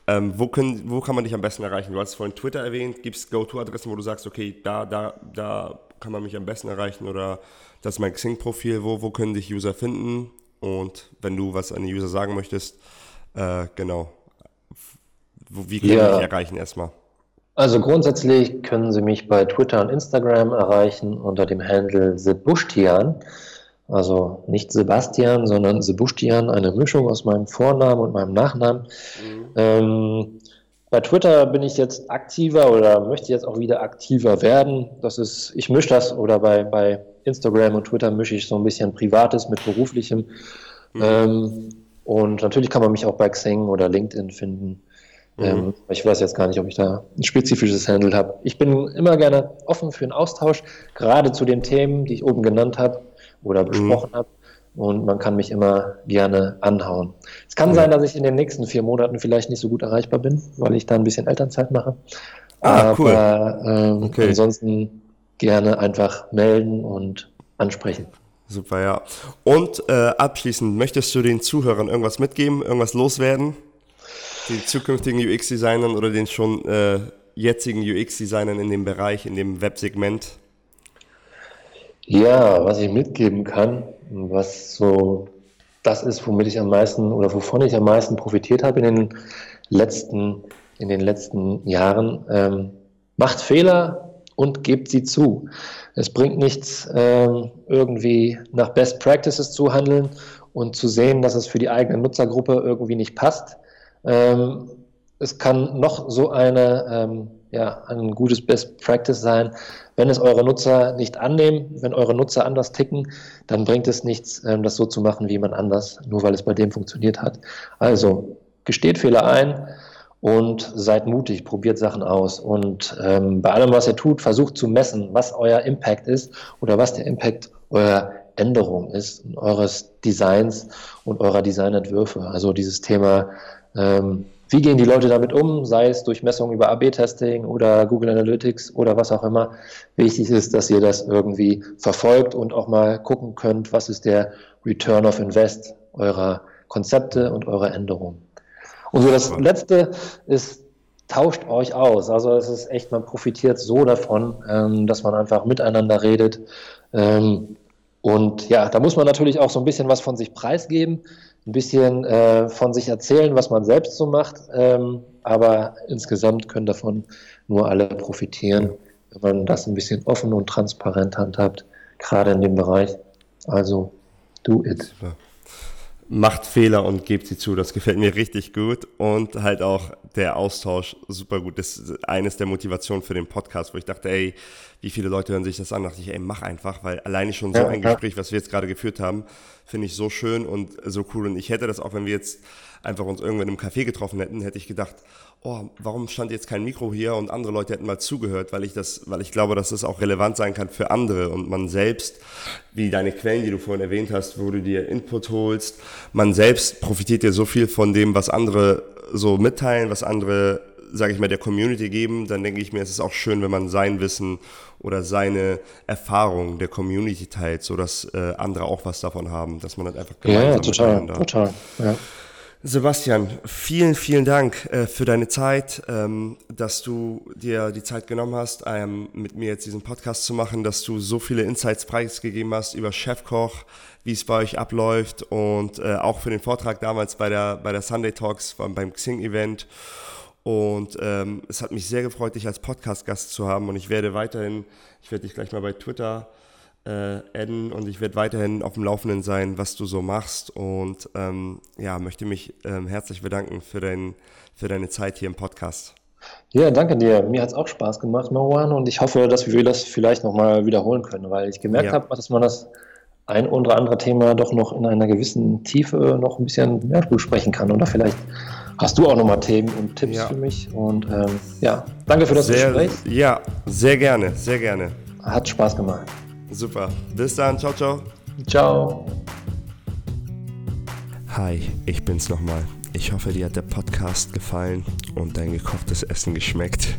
ähm, wo, können, wo kann man dich am besten erreichen? Du hast vorhin Twitter erwähnt. Gibt es Go-To-Adressen, wo du sagst, okay, da, da, da kann man mich am besten erreichen oder das ist mein Xing-Profil. Wo, wo können dich User finden? Und wenn du was an die User sagen möchtest, äh, genau. Wo, wie können ja. dich erreichen erstmal? Also grundsätzlich können Sie mich bei Twitter und Instagram erreichen unter dem Handle Sebustian. Also nicht Sebastian, sondern Sebustian, eine Mischung aus meinem Vornamen und meinem Nachnamen. Mhm. Ähm, bei Twitter bin ich jetzt aktiver oder möchte jetzt auch wieder aktiver werden. Das ist, ich mische das oder bei, bei Instagram und Twitter mische ich so ein bisschen Privates mit Beruflichem. Mhm. Ähm, und natürlich kann man mich auch bei Xing oder LinkedIn finden. Mhm. Ähm, ich weiß jetzt gar nicht, ob ich da ein spezifisches Handle habe. Ich bin immer gerne offen für einen Austausch, gerade zu den Themen, die ich oben genannt habe oder mhm. besprochen mhm. habe. Und man kann mich immer gerne anhauen. Es kann mhm. sein, dass ich in den nächsten vier Monaten vielleicht nicht so gut erreichbar bin, weil ich da ein bisschen Elternzeit mache. Ah, Aber cool. ähm, okay. ansonsten gerne einfach melden und ansprechen. Super, ja. Und äh, abschließend, möchtest du den Zuhörern irgendwas mitgeben, irgendwas loswerden? Den zukünftigen UX-Designern oder den schon äh, jetzigen UX-Designern in dem Bereich, in dem Websegment? Ja, was ich mitgeben kann, was so das ist, womit ich am meisten oder wovon ich am meisten profitiert habe in den letzten, in den letzten Jahren. Ähm, macht Fehler und gebt sie zu. Es bringt nichts, ähm, irgendwie nach Best Practices zu handeln und zu sehen, dass es für die eigene Nutzergruppe irgendwie nicht passt. Ähm, es kann noch so eine, ähm, ja, ein gutes Best Practice sein, wenn es eure Nutzer nicht annehmen, wenn eure Nutzer anders ticken, dann bringt es nichts, ähm, das so zu machen wie jemand anders, nur weil es bei dem funktioniert hat. Also gesteht Fehler ein und seid mutig, probiert Sachen aus. Und ähm, bei allem, was ihr tut, versucht zu messen, was euer Impact ist oder was der Impact eurer Änderung ist, eures Designs und eurer Designentwürfe. Also dieses Thema, ähm, wie gehen die Leute damit um, sei es durch Messungen über AB-Testing oder Google Analytics oder was auch immer. Wichtig ist, dass ihr das irgendwie verfolgt und auch mal gucken könnt, was ist der Return of Invest eurer Konzepte und eurer Änderungen. Und so das Letzte ist, tauscht euch aus. Also es ist echt, man profitiert so davon, ähm, dass man einfach miteinander redet. Ähm, und ja, da muss man natürlich auch so ein bisschen was von sich preisgeben, ein bisschen äh, von sich erzählen, was man selbst so macht. Ähm, aber insgesamt können davon nur alle profitieren, wenn man das ein bisschen offen und transparent handhabt, gerade in dem Bereich. Also do it. Super macht Fehler und gebt sie zu. Das gefällt mir richtig gut. Und halt auch der Austausch super gut. Das ist eines der Motivationen für den Podcast, wo ich dachte, ey, wie viele Leute hören sich das an? Da dachte ich, ey, mach einfach, weil alleine schon so ja, ein ja. Gespräch, was wir jetzt gerade geführt haben, finde ich so schön und so cool. Und ich hätte das auch, wenn wir jetzt einfach uns irgendwann im Café getroffen hätten, hätte ich gedacht, oh, warum stand jetzt kein Mikro hier und andere Leute hätten mal zugehört, weil ich das, weil ich glaube, dass das auch relevant sein kann für andere und man selbst, wie deine Quellen, die du vorhin erwähnt hast, wo du dir Input holst, man selbst profitiert ja so viel von dem, was andere so mitteilen, was andere, sage ich mal, der Community geben, dann denke ich mir, es ist auch schön, wenn man sein Wissen oder seine Erfahrung der Community teilt, sodass äh, andere auch was davon haben, dass man das einfach gemeinsam Ja, total, total, ja. Sebastian, vielen, vielen Dank äh, für deine Zeit, ähm, dass du dir die Zeit genommen hast, ähm, mit mir jetzt diesen Podcast zu machen, dass du so viele Insights preisgegeben hast über Chefkoch, wie es bei euch abläuft und äh, auch für den Vortrag damals bei der, bei der Sunday Talks beim, beim Xing-Event. Und ähm, es hat mich sehr gefreut, dich als Podcast-Gast zu haben und ich werde weiterhin, ich werde dich gleich mal bei Twitter äh, adden und ich werde weiterhin auf dem Laufenden sein, was du so machst und ähm, ja, möchte mich ähm, herzlich bedanken für, dein, für deine Zeit hier im Podcast. Ja, danke dir. Mir hat es auch Spaß gemacht, Marwan, und ich hoffe, dass wir das vielleicht nochmal wiederholen können, weil ich gemerkt ja. habe, dass man das ein oder andere Thema doch noch in einer gewissen Tiefe noch ein bisschen mehr besprechen kann. Oder vielleicht hast du auch nochmal Themen und Tipps ja. für mich. Und ähm, ja, danke für das sehr, Gespräch. Ja, sehr gerne, sehr gerne. Hat Spaß gemacht. Super. Bis dann. Ciao, ciao. Ciao. Hi, ich bin's nochmal. Ich hoffe, dir hat der Podcast gefallen und dein gekochtes Essen geschmeckt.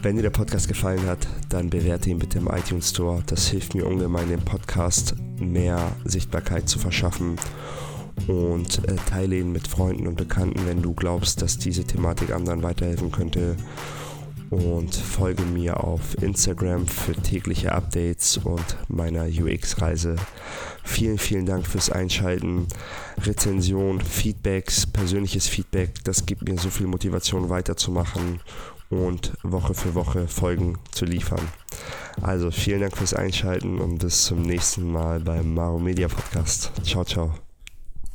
Wenn dir der Podcast gefallen hat, dann bewerte ihn bitte im iTunes Store. Das hilft mir ungemein, dem Podcast mehr Sichtbarkeit zu verschaffen. Und äh, teile ihn mit Freunden und Bekannten, wenn du glaubst, dass diese Thematik anderen weiterhelfen könnte und folge mir auf Instagram für tägliche Updates und meiner UX-Reise. Vielen, vielen Dank fürs Einschalten. Rezension, Feedbacks, persönliches Feedback, das gibt mir so viel Motivation weiterzumachen und Woche für Woche Folgen zu liefern. Also vielen Dank fürs Einschalten und bis zum nächsten Mal beim Maro Media Podcast. Ciao, ciao.